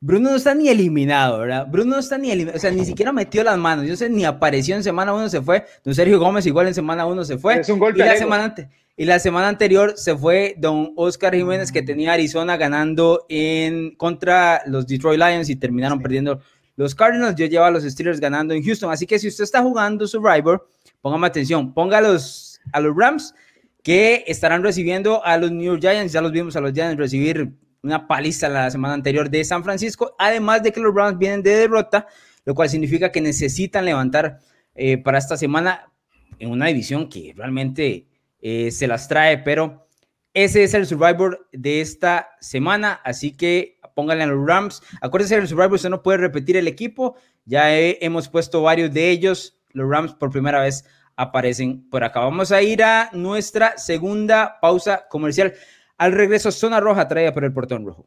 Bruno no está ni eliminado, ¿verdad? Bruno no está ni eliminado, o sea, ni siquiera metió las manos. Yo sé, ni apareció en semana 1, se fue. Don Sergio Gómez igual en semana 1 se fue. Es un golpe. Y la, semana, y la semana anterior se fue Don Oscar Jiménez, que tenía Arizona ganando en contra los Detroit Lions y terminaron perdiendo los Cardinals. Yo llevo a los Steelers ganando en Houston. Así que si usted está jugando Survivor, póngame atención, ponga a los, a los Rams que estarán recibiendo a los New York Giants. Ya los vimos a los Giants recibir una paliza la semana anterior de San Francisco, además de que los Browns vienen de derrota, lo cual significa que necesitan levantar eh, para esta semana en una división que realmente eh, se las trae, pero ese es el Survivor de esta semana, así que pónganle a los Rams. Acuérdense, el Survivor usted no puede repetir el equipo, ya hemos puesto varios de ellos, los Rams por primera vez aparecen por acá. Vamos a ir a nuestra segunda pausa comercial. Al regreso, zona roja traída por el portón rojo.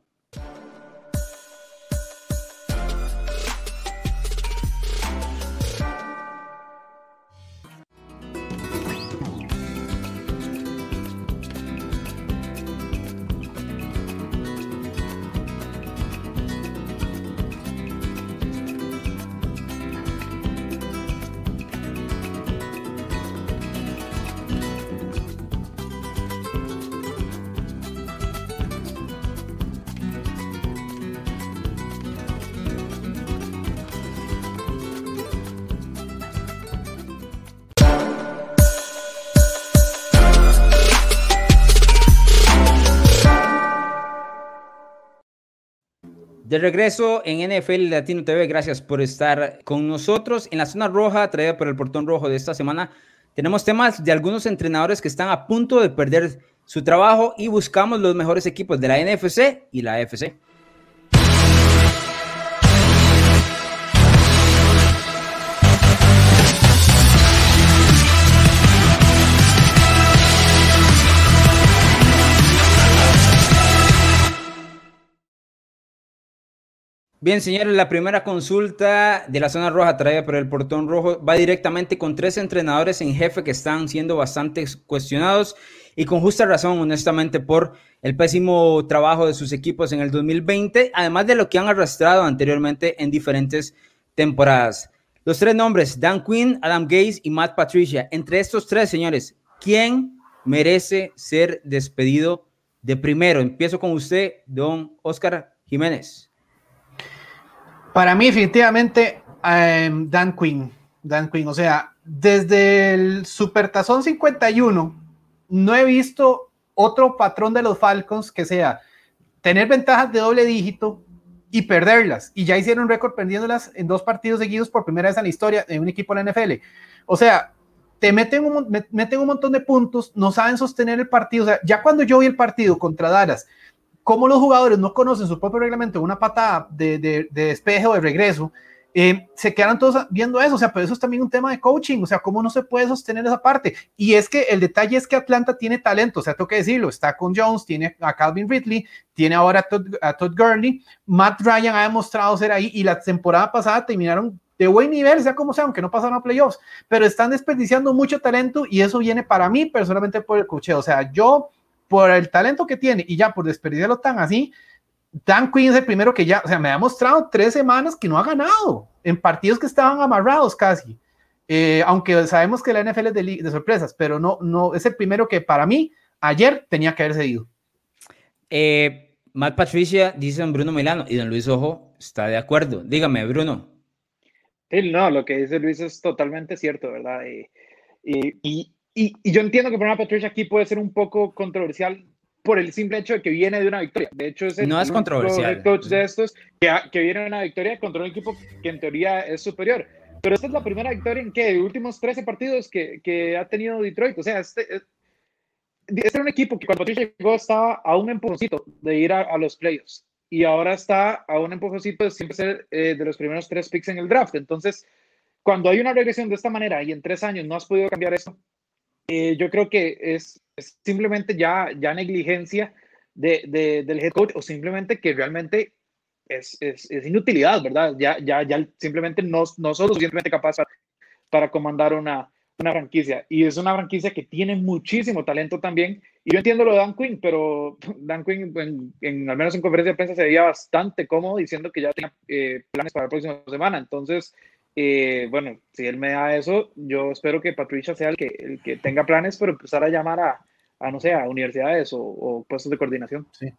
De regreso en NFL Latino TV, gracias por estar con nosotros. En la zona roja, traída por el portón rojo de esta semana, tenemos temas de algunos entrenadores que están a punto de perder su trabajo y buscamos los mejores equipos de la NFC y la AFC. Bien, señores, la primera consulta de la zona roja traída por el portón rojo va directamente con tres entrenadores en jefe que están siendo bastante cuestionados. y con justa razón, honestamente, por el pésimo trabajo de sus equipos en el 2020, además de lo que han arrastrado anteriormente en diferentes temporadas. Los tres nombres, Dan Quinn, Adam Gaze y Matt Patricia. Entre estos tres, señores, ¿quién merece ser despedido de primero? Empiezo con usted, don Oscar Jiménez. Para mí, definitivamente, em, Dan Quinn. Dan Quinn, o sea, desde el Supertazón 51, no he visto otro patrón de los Falcons que sea tener ventajas de doble dígito y perderlas. Y ya hicieron récord perdiéndolas en dos partidos seguidos por primera vez en la historia de un equipo de la NFL. O sea, te meten un, meten un montón de puntos, no saben sostener el partido. O sea, ya cuando yo vi el partido contra Dallas, como los jugadores no conocen su propio reglamento, una patada de, de, de despeje o de regreso, eh, se quedan todos viendo eso, o sea, pero eso es también un tema de coaching, o sea, cómo no se puede sostener esa parte. Y es que el detalle es que Atlanta tiene talento, o sea, tengo que decirlo, está con Jones, tiene a Calvin Ridley, tiene ahora a Todd, Gurney, Matt Ryan ha demostrado ser ahí y la temporada pasada terminaron de buen nivel, sea como sea, aunque no pasaron a playoffs, pero están desperdiciando mucho talento y eso viene para mí personalmente por el cocheo, o sea, yo por el talento que tiene y ya por desperdiciarlo tan así, Dan Quinn es el primero que ya, o sea, me ha mostrado tres semanas que no ha ganado en partidos que estaban amarrados casi. Eh, aunque sabemos que la NFL es de, sorpresas, pero no, no, es el primero que para mí ayer tenía que haberse ido. Eh, Matt Patricia dice don Bruno Milano y don Luis Ojo está de acuerdo. Dígame, Bruno. Sí, no, lo que dice Luis es totalmente cierto, ¿verdad? y, y, y, yo entiendo que para Patricia aquí puede ser un poco controversial por el simple hecho de que viene de una victoria. De hecho, es el no es controversial. coach de estos que, que, viene de una victoria contra un equipo que en teoría es superior. Pero esta es la primera victoria en que de últimos 13 partidos que, que ha tenido Detroit. O sea, este, este, era un equipo que cuando Patricia llegó estaba a un empujoncito de ir a, los playoffs. Y ahora está a un empujoncito de siempre ser eh, de los primeros tres picks en el draft. Entonces, cuando hay una regresión de esta manera y en tres años no has podido cambiar eso, eh, yo creo que es, simplemente ya, ya negligencia de, del head coach o simplemente que realmente es, es, es, inutilidad, ¿verdad? Ya, ya, ya simplemente no, no son suficientemente capaz para, comandar una, una franquicia. Y es una franquicia que tiene muchísimo talento también. Y yo entiendo lo de Dan Quinn, pero Dan Quinn, en, al menos en conferencia de prensa, se veía bastante cómodo diciendo que ya tenía eh, planes para la próxima semana. Entonces, eh, bueno, si él me da eso, yo espero que Patricia sea el que, el que tenga planes, pero empezar a llamar a, a no sé, a universidades o, puestos de coordinación. Sí.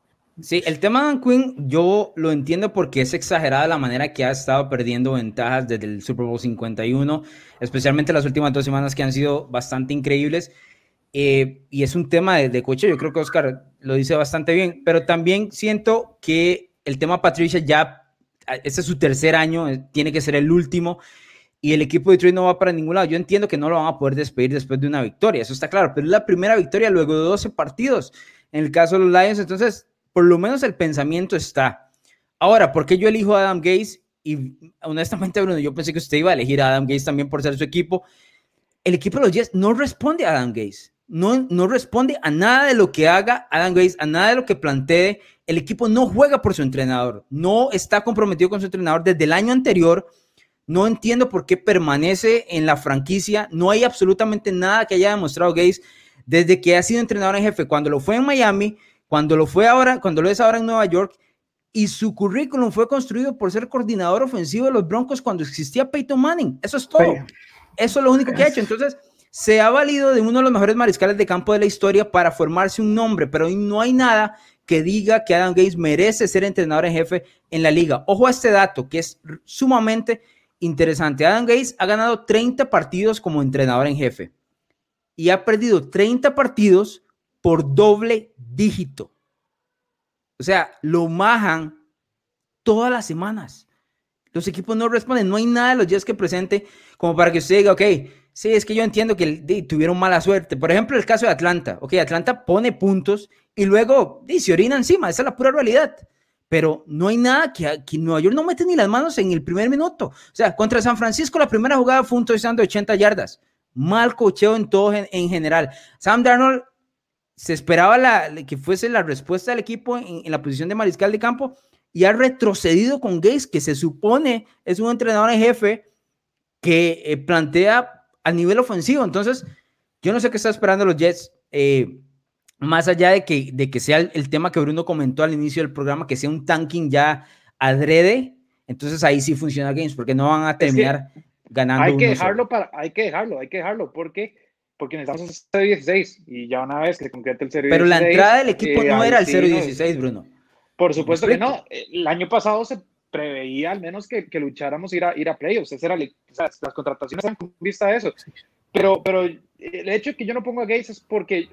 Sí, el tema de Dan Quinn yo lo entiendo porque es exagerada la manera que ha estado perdiendo ventajas desde el Super Bowl 51, especialmente las últimas dos semanas que han sido bastante increíbles. Eh, y es un tema de, de, coche, yo creo que Oscar lo dice bastante bien, pero también siento que el tema Patricia ya este es su tercer año, eh, tiene que ser el último y el equipo de Detroit no va para ningún lado. Yo entiendo que no lo van a poder despedir después de una victoria, eso está claro, pero es la primera victoria luego de 12 partidos. En el caso de los Lions, entonces, por lo menos el pensamiento está. Ahora, ¿por qué yo elijo a Adam Gaze? Y honestamente, Bruno, yo pensé que usted iba a elegir a Adam Gaze también por ser su equipo. El equipo de los Jets no responde a Adam Gaze. No, no responde a nada de lo que haga Adam Gaze, a nada de lo que plantee el equipo no juega por su entrenador, no está comprometido con su entrenador desde el año anterior. No entiendo por qué permanece en la franquicia. No hay absolutamente nada que haya demostrado Gaze desde que ha sido entrenador en jefe. Cuando lo fue en Miami, cuando lo fue ahora, cuando lo es ahora en Nueva York. Y su currículum fue construido por ser coordinador ofensivo de los Broncos cuando existía Peyton Manning. Eso es todo. Eso es lo único que ha hecho. Entonces, se ha valido de uno de los mejores mariscales de campo de la historia para formarse un nombre, pero no hay nada que diga que Adam Gates merece ser entrenador en jefe en la liga. Ojo a este dato que es sumamente interesante. Adam Gates ha ganado 30 partidos como entrenador en jefe y ha perdido 30 partidos por doble dígito. O sea, lo majan todas las semanas. Los equipos no responden, no hay nada de los días que presente como para que usted diga, ok, Sí, es que yo entiendo que tuvieron mala suerte. Por ejemplo, el caso de Atlanta. Ok, Atlanta pone puntos y luego se orina encima. Esa es la pura realidad. Pero no hay nada que, que Nueva York no mete ni las manos en el primer minuto. O sea, contra San Francisco la primera jugada fue un touchdown de 80 yardas. Mal cocheo en todo en, general. Sam Darnold se esperaba que fuese la respuesta del equipo en, la posición de mariscal de campo y ha retrocedido con Gates, que se supone es un entrenador en jefe que eh, plantea a nivel ofensivo. Entonces, yo no sé qué está esperando los Jets. Eh, más allá de que, de que sea el, tema que Bruno comentó al inicio del programa, que sea un tanking ya adrede, entonces ahí sí funciona Games, porque no van a terminar ganando. Hay que dejarlo para, hay que dejarlo, hay que dejarlo, porque porque necesitamos el 0-16 y ya una vez que concrete el 0-16. Pero la entrada del equipo no era el 0-16, Bruno. Por supuesto que no. El año pasado se preveía al menos que, que lucháramos ir a, ir a playoffs. Era, sea, las contrataciones han vista a eso. Pero, pero el hecho de que yo no pongo a Gates es porque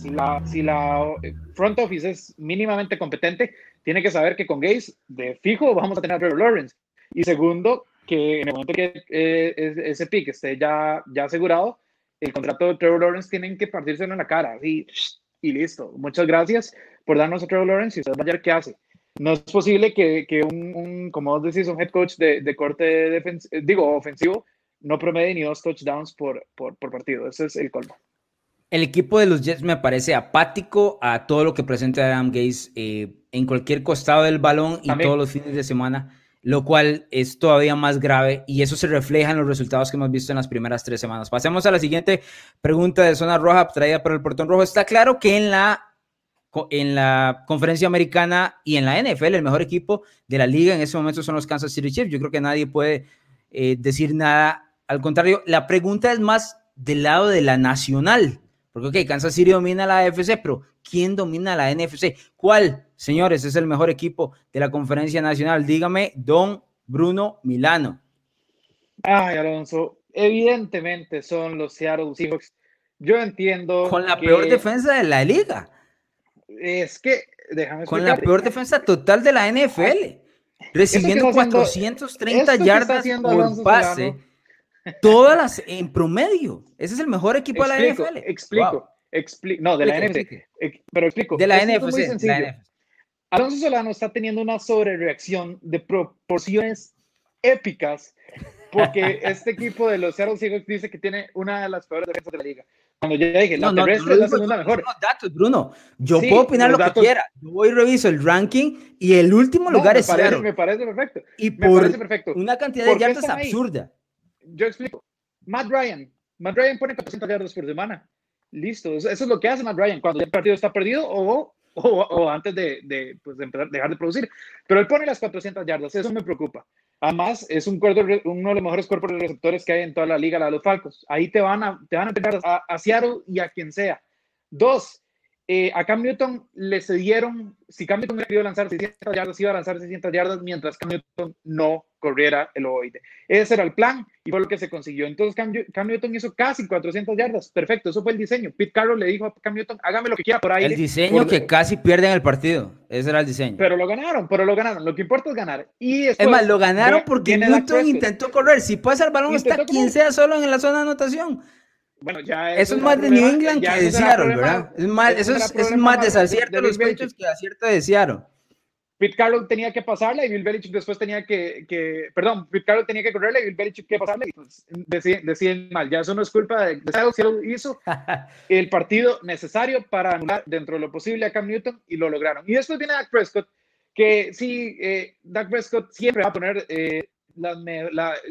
si, la, si la front office es mínimamente competente, tiene que saber que con Gates de fijo vamos a tener a Trevor Lawrence. Y segundo, que en el momento que eh, ese pick esté ya, ya asegurado, el contrato de Trevor Lawrence tienen que partírselo en la cara, así, y listo. Muchas gracias por darnos a Trevor Lawrence y usted va a ver qué hace. No es posible que, que un, un, como vos decís, un head coach de, de corte defensivo, eh, digo, ofensivo, no promedie ni dos touchdowns por, por, por, partido. Ese es el colmo. El equipo de los Jets me parece apático a todo lo que presenta Adam Gaze eh, en cualquier costado del balón y todos los fines de semana lo cual es todavía más grave y eso se refleja en los resultados que hemos visto en las primeras tres semanas. Pasemos a la siguiente pregunta de zona roja traída por el portón rojo. Está claro que en la, en la conferencia americana y en la NFL el mejor equipo de la liga en ese momento son los Kansas City Chiefs. Yo creo que nadie puede eh, decir nada al contrario. La pregunta es más del lado de la nacional. Porque, ok, Kansas City domina la AFC, pero ¿quién domina la NFC? ¿Cuál, señores, es el mejor equipo de la conferencia nacional? Dígame, don Bruno Milano. Ay, Alonso, evidentemente son los Seattle Seahawks. Yo entiendo. Con la peor defensa de la liga. Es que, déjame Con la peor defensa total de la NFL. Recibiendo 430 yardas por pase Todas las en promedio. Ese es el mejor equipo de la NFL. Explico, explico. No, de la NFC. Pero explico. De la NFC. Alonso Solano está teniendo una sobrereacción de proporciones épicas porque este equipo de los Seattle Seahawks dice que tiene una de las peores defensas de la liga. Cuando yo dije, la no, terrestre es la segunda mejor. datos, Bruno. Yo puedo opinar lo que quiera. Yo voy y reviso el ranking y el último lugar es Seattle. Me parece perfecto. Y por una cantidad de yardas absurda yo explico. Matt Ryan. Matt Ryan pone 400 yardas por semana. Listo. Eso, es lo que hace Matt Ryan cuando el partido está perdido o, o, o antes de, de, pues, de empezar, dejar de producir. Pero él pone las 400 yardas. Eso me preocupa. Además, es un cuerpo, uno de los mejores cuerpos de receptores que hay en toda la liga, la de los Falcos. Ahí te van a, te van a pegar a, a y a quien sea. Dos, eh, a Cam Newton le cedieron, si Cam Newton hubiera querido lanzar 600 yardas, iba a lanzar 600 yardas mientras Cam Newton no corriera el ovoide. Ese era el plan y fue lo que se consiguió. Entonces Cam, Newton hizo casi 400 yardas. Perfecto, eso fue el diseño. Pete Carroll le dijo a Cam Newton, hágame lo que quiera por ahí. El diseño que casi pierden el partido. Ese era el diseño. Pero lo ganaron, pero lo ganaron. Lo que importa es ganar. Y es más, lo ganaron porque Newton intentó correr. Si pasa el balón, está quien sea solo en la zona de anotación. Bueno, ya eso, es más de New England que de Seattle, ¿verdad? Es más, eso es, es más desacierto de los Patriots que acierto de Seattle. Pete Carroll tenía que pasarla y Bill Belichick después tenía que, que perdón, Pete Carroll tenía que correrle y Bill Belichick que pasarle y pues deciden, mal. Ya eso no es culpa de, de Seattle, hizo el partido necesario para anular dentro de lo posible a Cam Newton y lo lograron. Y después viene Dak Prescott, que sí, eh, Dak Prescott siempre va a poner eh, las,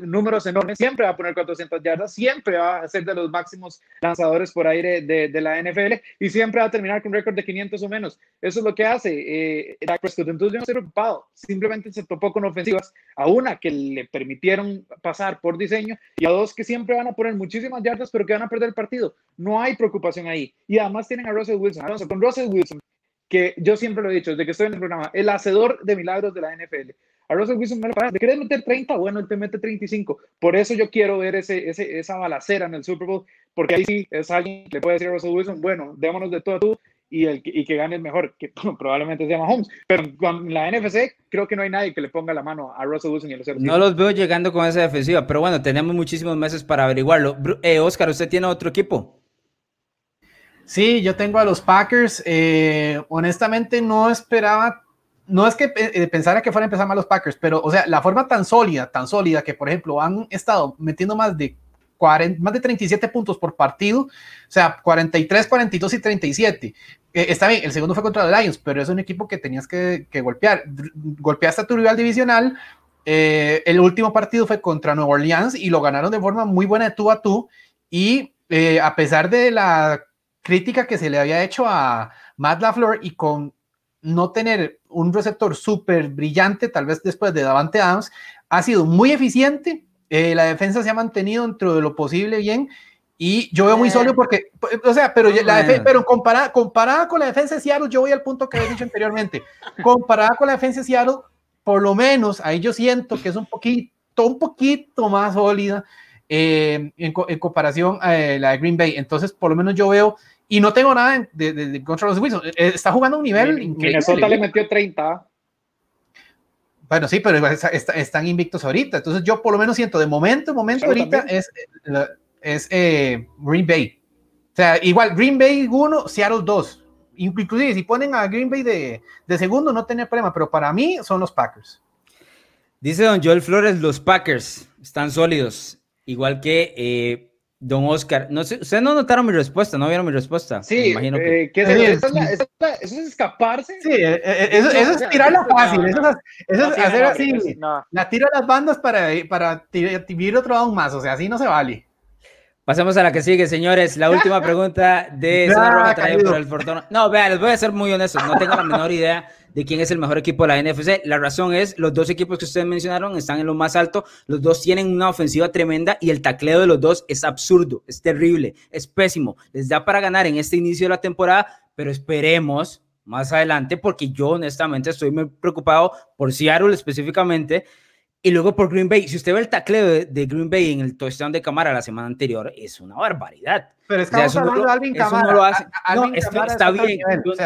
números enormes, siempre va a poner 400 yardas, siempre va a ser de los máximos lanzadores por aire de, de la NFL y siempre va a terminar con un récord de 500 o menos. Eso es lo que hace eh, Entonces yo no estoy preocupado, simplemente se topó con ofensivas, a una que le permitieron pasar por diseño y a dos que siempre van a poner muchísimas yardas pero que van a perder el partido. No hay preocupación ahí. Y además tienen a Russell Wilson. con Russell Wilson, que yo siempre lo he dicho desde que estoy en el programa, el hacedor de milagros de la NFL. A Russell Wilson no le parece. ¿Le quieres meter 30? Bueno, él te mete 35. Por eso yo quiero ver ese, ese, esa balacera en el Super Bowl, porque ahí sí es alguien que le puede decir a Russell Wilson, bueno, démonos de todo a tú y, el, y que gane el mejor, que probablemente se llama Holmes. Pero con la NFC creo que no hay nadie que le ponga la mano a Russell Wilson y a los No los veo llegando con esa defensiva, pero bueno, tenemos muchísimos meses para averiguarlo. Eh, Oscar, ¿usted tiene otro equipo? Sí, yo tengo a los Packers. Eh, honestamente, no esperaba no es que eh, pensara que fuera a empezar mal los Packers, pero, o sea, la forma tan sólida, tan sólida que, por ejemplo, han estado metiendo más de 40, más de 37 puntos por partido, o sea, 43, 42 y 37. Eh, está bien, el segundo fue contra los Lions, pero es un equipo que tenías que, golpear. Golpeaste a tu rival divisional. Eh, el último partido fue contra Nueva Orleans y lo ganaron de forma muy buena de tú a tú. Y a pesar de la crítica que se le había hecho a Matt LaFleur y con no tener un receptor súper brillante, tal vez después de Davante Adams, ha sido muy eficiente. Eh, la defensa se ha mantenido dentro de lo posible bien. Y yo veo muy sólido porque, o sea, pero, la pero comparada, comparada con la defensa de Seattle, yo voy al punto que había dicho anteriormente. Comparada con la defensa de Seattle, por lo menos ahí yo siento que es un poquito, un poquito más sólida eh, en, comparación a eh, la de Green Bay. Entonces, por lo menos yo veo y no tengo nada de, de, contra los Wilson. Eh, está jugando a un nivel increíble. Minnesota le metió 30. Bueno, sí, pero están invictos ahorita. Entonces yo por lo menos siento, de momento, momento ahorita es, es eh, Green Bay. O sea, igual Green Bay 1, Seattle 2. Inclusive si ponen a Green Bay de, de segundo no tiene problema, pero para mí son los Packers. Dice don Joel Flores, los Packers están sólidos, igual que eh, Don Oscar, no sé, ustedes no notaron mi respuesta, no vieron mi respuesta. Sí, imagino que... Eh, es, eso, es escaparse. Sí, eh, eh, eso, es tirarla fácil, eso es, hacer así, la tira a las bandas para, para tirar otro down más, o sea, así no se vale. Pasemos a la que sigue, señores. La última pregunta de Zona por el Fortuna. No, vea, les voy a ser muy honesto, no tengo la menor idea de quién es el mejor equipo de la NFC. La razón es, los dos equipos que ustedes mencionaron están en lo más alto, los dos tienen una ofensiva tremenda y el tacleo de los dos es absurdo, es terrible, es pésimo. Les da para ganar en este inicio de la temporada, pero esperemos más adelante porque yo honestamente estoy muy preocupado por Seattle específicamente y luego por Green Bay. Si usted ve el tacleo de, Green Bay en el touchdown de cámara la semana anterior, es una barbaridad. Pero estamos hablando de Alvin Camara. No, lo está bien.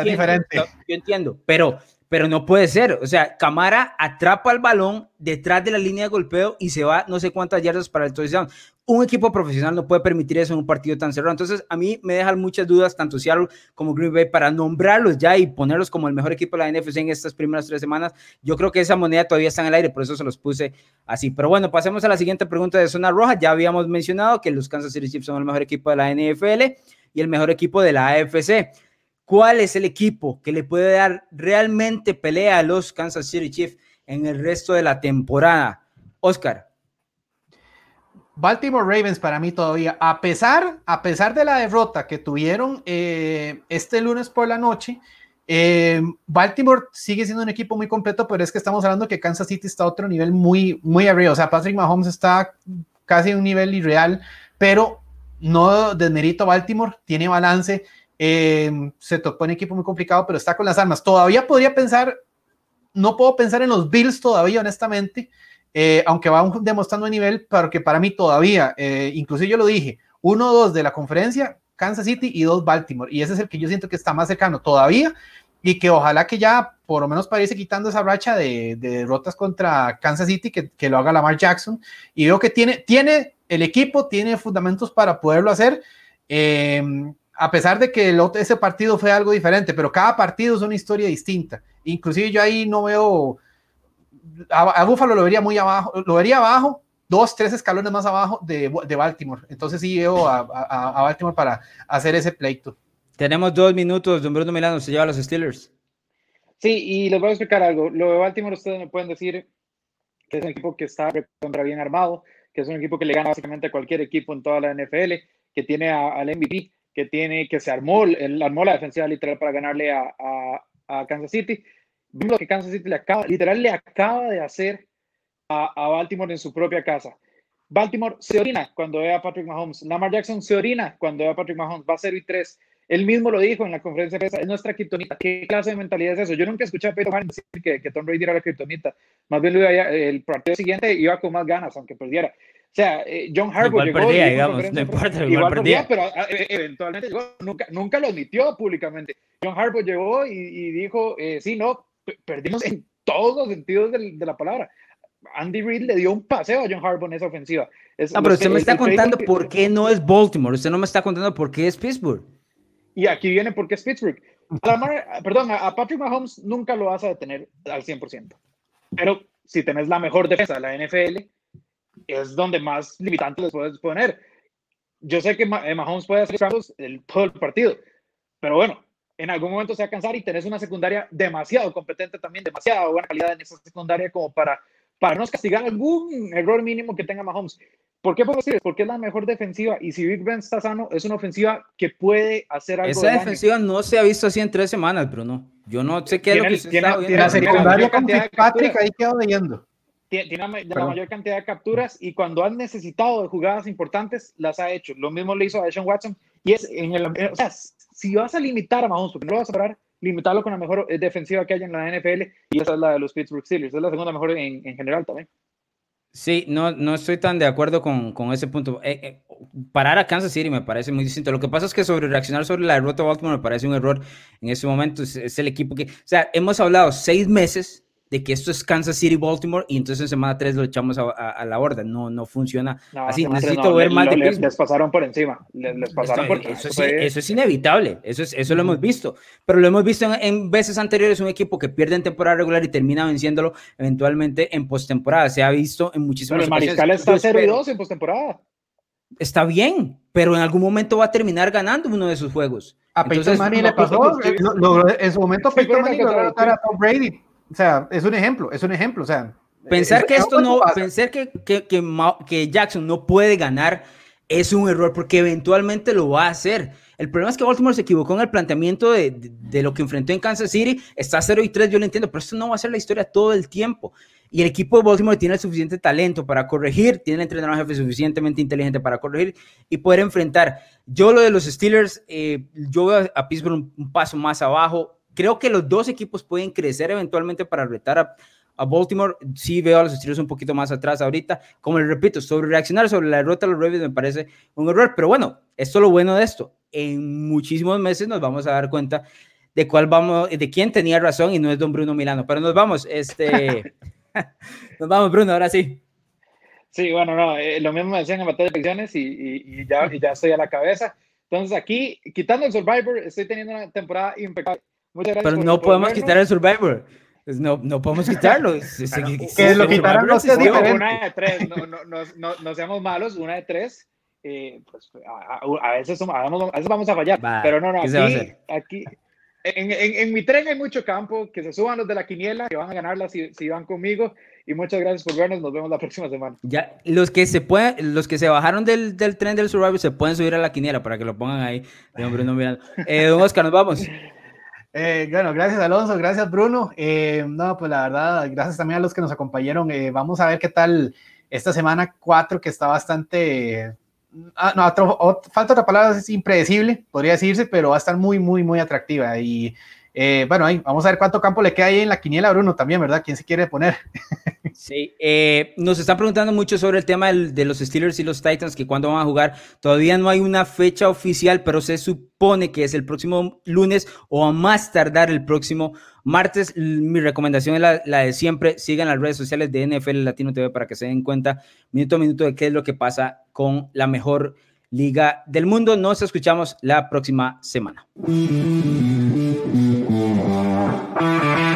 diferente. yo entiendo, pero pero no puede ser. O sea, Camara atrapa el balón detrás de la línea de golpeo y se va no sé cuántas yardas para el touchdown. Un equipo profesional no puede permitir eso en un partido tan cerrado. Entonces, a mí me dejan muchas dudas, tanto Seattle como Green Bay, para nombrarlos ya y ponerlos como el mejor equipo de la NFC en estas primeras tres semanas. Yo creo que esa moneda todavía está en el aire, por eso se los puse así. Pero bueno, pasemos a la siguiente pregunta de Zona Roja. Ya habíamos mencionado que los Kansas City Chiefs son el mejor equipo de la NFL y el mejor equipo de la AFC. ¿Cuál es el equipo que le puede dar realmente pelea a los Kansas City Chiefs en el resto de la temporada? Oscar. Baltimore Ravens para mí todavía, a pesar, a pesar de la derrota que tuvieron eh, este lunes por la noche, eh, Baltimore sigue siendo un equipo muy completo, pero es que estamos hablando que Kansas City está a otro nivel muy, muy arriba. O sea, Patrick Mahomes está casi en un nivel irreal, pero no desmerito Baltimore, tiene balance Em, se tocó un equipo muy complicado, pero está con las armas. Todavía podría pensar, no puedo pensar en los Bills todavía, honestamente, eh, aunque van demostrando un nivel, porque para mí todavía, eh, yo lo dije, uno dos de la conferencia, Kansas City y dos Baltimore, y ese es el que yo siento que está más cercano todavía, y que ojalá que ya por lo menos para irse quitando esa racha de, derrotas contra Kansas City, que, que, lo haga Lamar Jackson, y veo que tiene, tiene el equipo, tiene fundamentos para poderlo hacer. Eh, a pesar de que el, ese partido fue algo diferente, pero cada partido es una historia distinta. Inclusive yo ahí no veo, a, Búfalo lo vería muy abajo, lo vería abajo, dos, tres escalones más abajo de, de Baltimore. Entonces sí veo a, a, Baltimore para hacer ese pleito. Tenemos dos minutos, don Bruno Milano, se lleva a los Steelers. Sí, y les voy a explicar algo. Lo de Baltimore ustedes me pueden decir que es un equipo que está contra bien armado, que es un equipo que le gana básicamente a cualquier equipo en toda la NFL, que tiene al MVP, que tiene, que se armó, el, armó la defensiva literal para ganarle a, a, Kansas City. Vimos lo que Kansas City le acaba, literal le acaba de hacer a, a, Baltimore en su propia casa. Baltimore se orina cuando ve a Patrick Mahomes. Lamar Jackson se orina cuando ve a Patrick Mahomes. Va a ser y 3. Él mismo lo dijo en la conferencia de prensa, es nuestra criptonita. ¿Qué clase de mentalidad es eso? Yo nunca escuché a Pedro Manning decir que, que Tom Brady era la criptonita. Más bien el partido siguiente iba con más ganas, aunque perdiera. O sea, eh, John Harbaugh igual perdía, digamos, no importa, igual, perdía. Pero ah, eh, eventualmente nunca, nunca lo admitió públicamente. John Harbaugh llegó y, dijo, eh, sí, no, perdimos en todos los sentidos de, de, la palabra. Andy Reid le dio un paseo a John Harbaugh en esa ofensiva. no, pero usted me está contando por qué no es Baltimore, usted no me está contando por qué es Pittsburgh. Y aquí viene por qué es Pittsburgh. A perdón, a Patrick Mahomes nunca lo vas a detener al 100%. Pero si tenés la mejor defensa de la NFL, es donde más limitantes les puedes poner. Yo sé que eh, Mahomes puede hacer el, todo el partido, pero bueno, en algún momento se va a cansar y tenés una secundaria demasiado competente también, demasiado buena calidad en esa secundaria como para, para no castigar algún error mínimo que tenga Mahomes. ¿Por qué podemos decir? Porque es la mejor defensiva y si Big Ben está sano, es una ofensiva que puede hacer algo. Esa defensiva no se ha visto así en tres semanas, Bruno. Yo no sé qué es lo que se tiene, está viendo. La secundaria con Patrick ahí quedó leyendo. Tiene la, la mayor cantidad de capturas y cuando han necesitado de jugadas importantes, las ha hecho. Lo mismo le hizo a Sean Watson. Y es en el. O sea, si vas a limitar a Mahomes, no lo vas a parar, limitarlo con la mejor defensiva que hay en la NFL y esa es la de los Pittsburgh Steelers. Es la segunda mejor en, en general también. Sí, no, no estoy tan de acuerdo con, con ese punto. Eh, eh, parar a Kansas City me parece muy distinto. Lo que pasa es que sobre reaccionar sobre la derrota de Baltimore me parece un error en ese momento. Es, es el equipo que, o sea, hemos hablado seis meses de que esto es Kansas City Baltimore y entonces en semana 3 lo echamos a, a, a la borda. No, no funciona No, así. Necesito no, ver les- más de les, les pasaron por encima. Les, les pasaron Esto- eso, encima. sí, eso es inevitable, eso, es, eso lo hemos visto, pero lo hemos visto en, en veces anteriores, un equipo que pierde en temporada regular y termina venciéndolo eventualmente en postemporada, se ha visto en Pero muchísimas el Mariscal está Yo 0 y espero- 2 en postemporada. Está bien, pero en algún momento va a terminar ganando uno de sus juegos. A Peyton Manning le pasó, eh, en su momento Sí, Peyton pero Manning anotar a Tom Brady. O sea, es un ejemplo, es un ejemplo. O sea, Pensar que es esto no, pensar que, que, que, que Jackson no puede ganar es un error porque eventualmente lo va a hacer. El problema es que Baltimore se equivocó en el planteamiento de, de- de lo que enfrentó en Kansas City. Está 0 y 3, yo lo entiendo, pero esto no va a ser la historia todo el tiempo. Y el equipo de Baltimore tiene el suficiente talento para corregir, tiene el entrenador jefe suficientemente inteligente para corregir y poder enfrentar. Yo lo de los Steelers, eh, yo veo a Pittsburgh un, un paso más abajo. Creo que los dos equipos pueden crecer eventualmente para retar a, a Baltimore. Sí veo a los Steelers un poquito más atrás ahorita. Como les repito, sobre reaccionar sobre la derrota de los Ravens me parece un error. Pero bueno, esto es lo bueno de esto. En muchísimos meses nos vamos a dar cuenta de cuál vamos, de quién tenía razón y no es don Bruno Milano. Pero nos vamos, este, nos vamos, Bruno, ahora sí. Sí, bueno, no, eh, lo mismo me decían en batalla de predicciones y, y, y ya, y ya estoy a la cabeza. Entonces aquí, quitando el Survivor, estoy teniendo una temporada impecable. Muchas gracias Pero no podemos vernos. quitar el Survivor. No, no podemos quitarlo. Es- es- es- que lo quitaran no sea diferente. Una de tres, no, no, no, no, no seamos malos, una de tres. eh, pues a, a- a veces somos- a, veces vamos a fallar, Va, pero no, no, ¿qué se va a aquí, aquí en, en, en mi tren hay mucho campo, que se suban los de la quiniela, que van a ganarla si, si van conmigo, y muchas gracias por vernos, nos vemos la próxima semana. Ya, los que se pueden, los que se bajaron del, del tren del Survivor se pueden subir a la quiniela para que lo pongan ahí. Don Bruno Miranda. Eh, don Oscar, nos vamos. Eh, bueno, gracias Alonso, gracias Bruno. Eh, no, pues la verdad, gracias también a los que nos acompañaron. Eh, vamos a ver qué tal esta semana 4 que está bastante... ah, no, falta otra palabra, es impredecible, podría decirse, pero va a estar muy, muy, muy atractiva. Y eh, bueno, ahí vamos a ver cuánto campo le queda ahí en la quiniela, Bruno, también, ¿verdad? ¿Quién se quiere poner? Sí, eh, nos están preguntando mucho sobre el tema de los Steelers y los Titans, que cuándo van a jugar. Todavía no hay una fecha oficial, pero se supone que es el próximo lunes o a más tardar el próximo martes. Mi recomendación es la de siempre. Sigan las redes sociales de NFL Latino TV para que se den cuenta minuto a minuto de qué es lo que pasa con la mejor liga del mundo. Nos escuchamos la próxima semana. Thank you.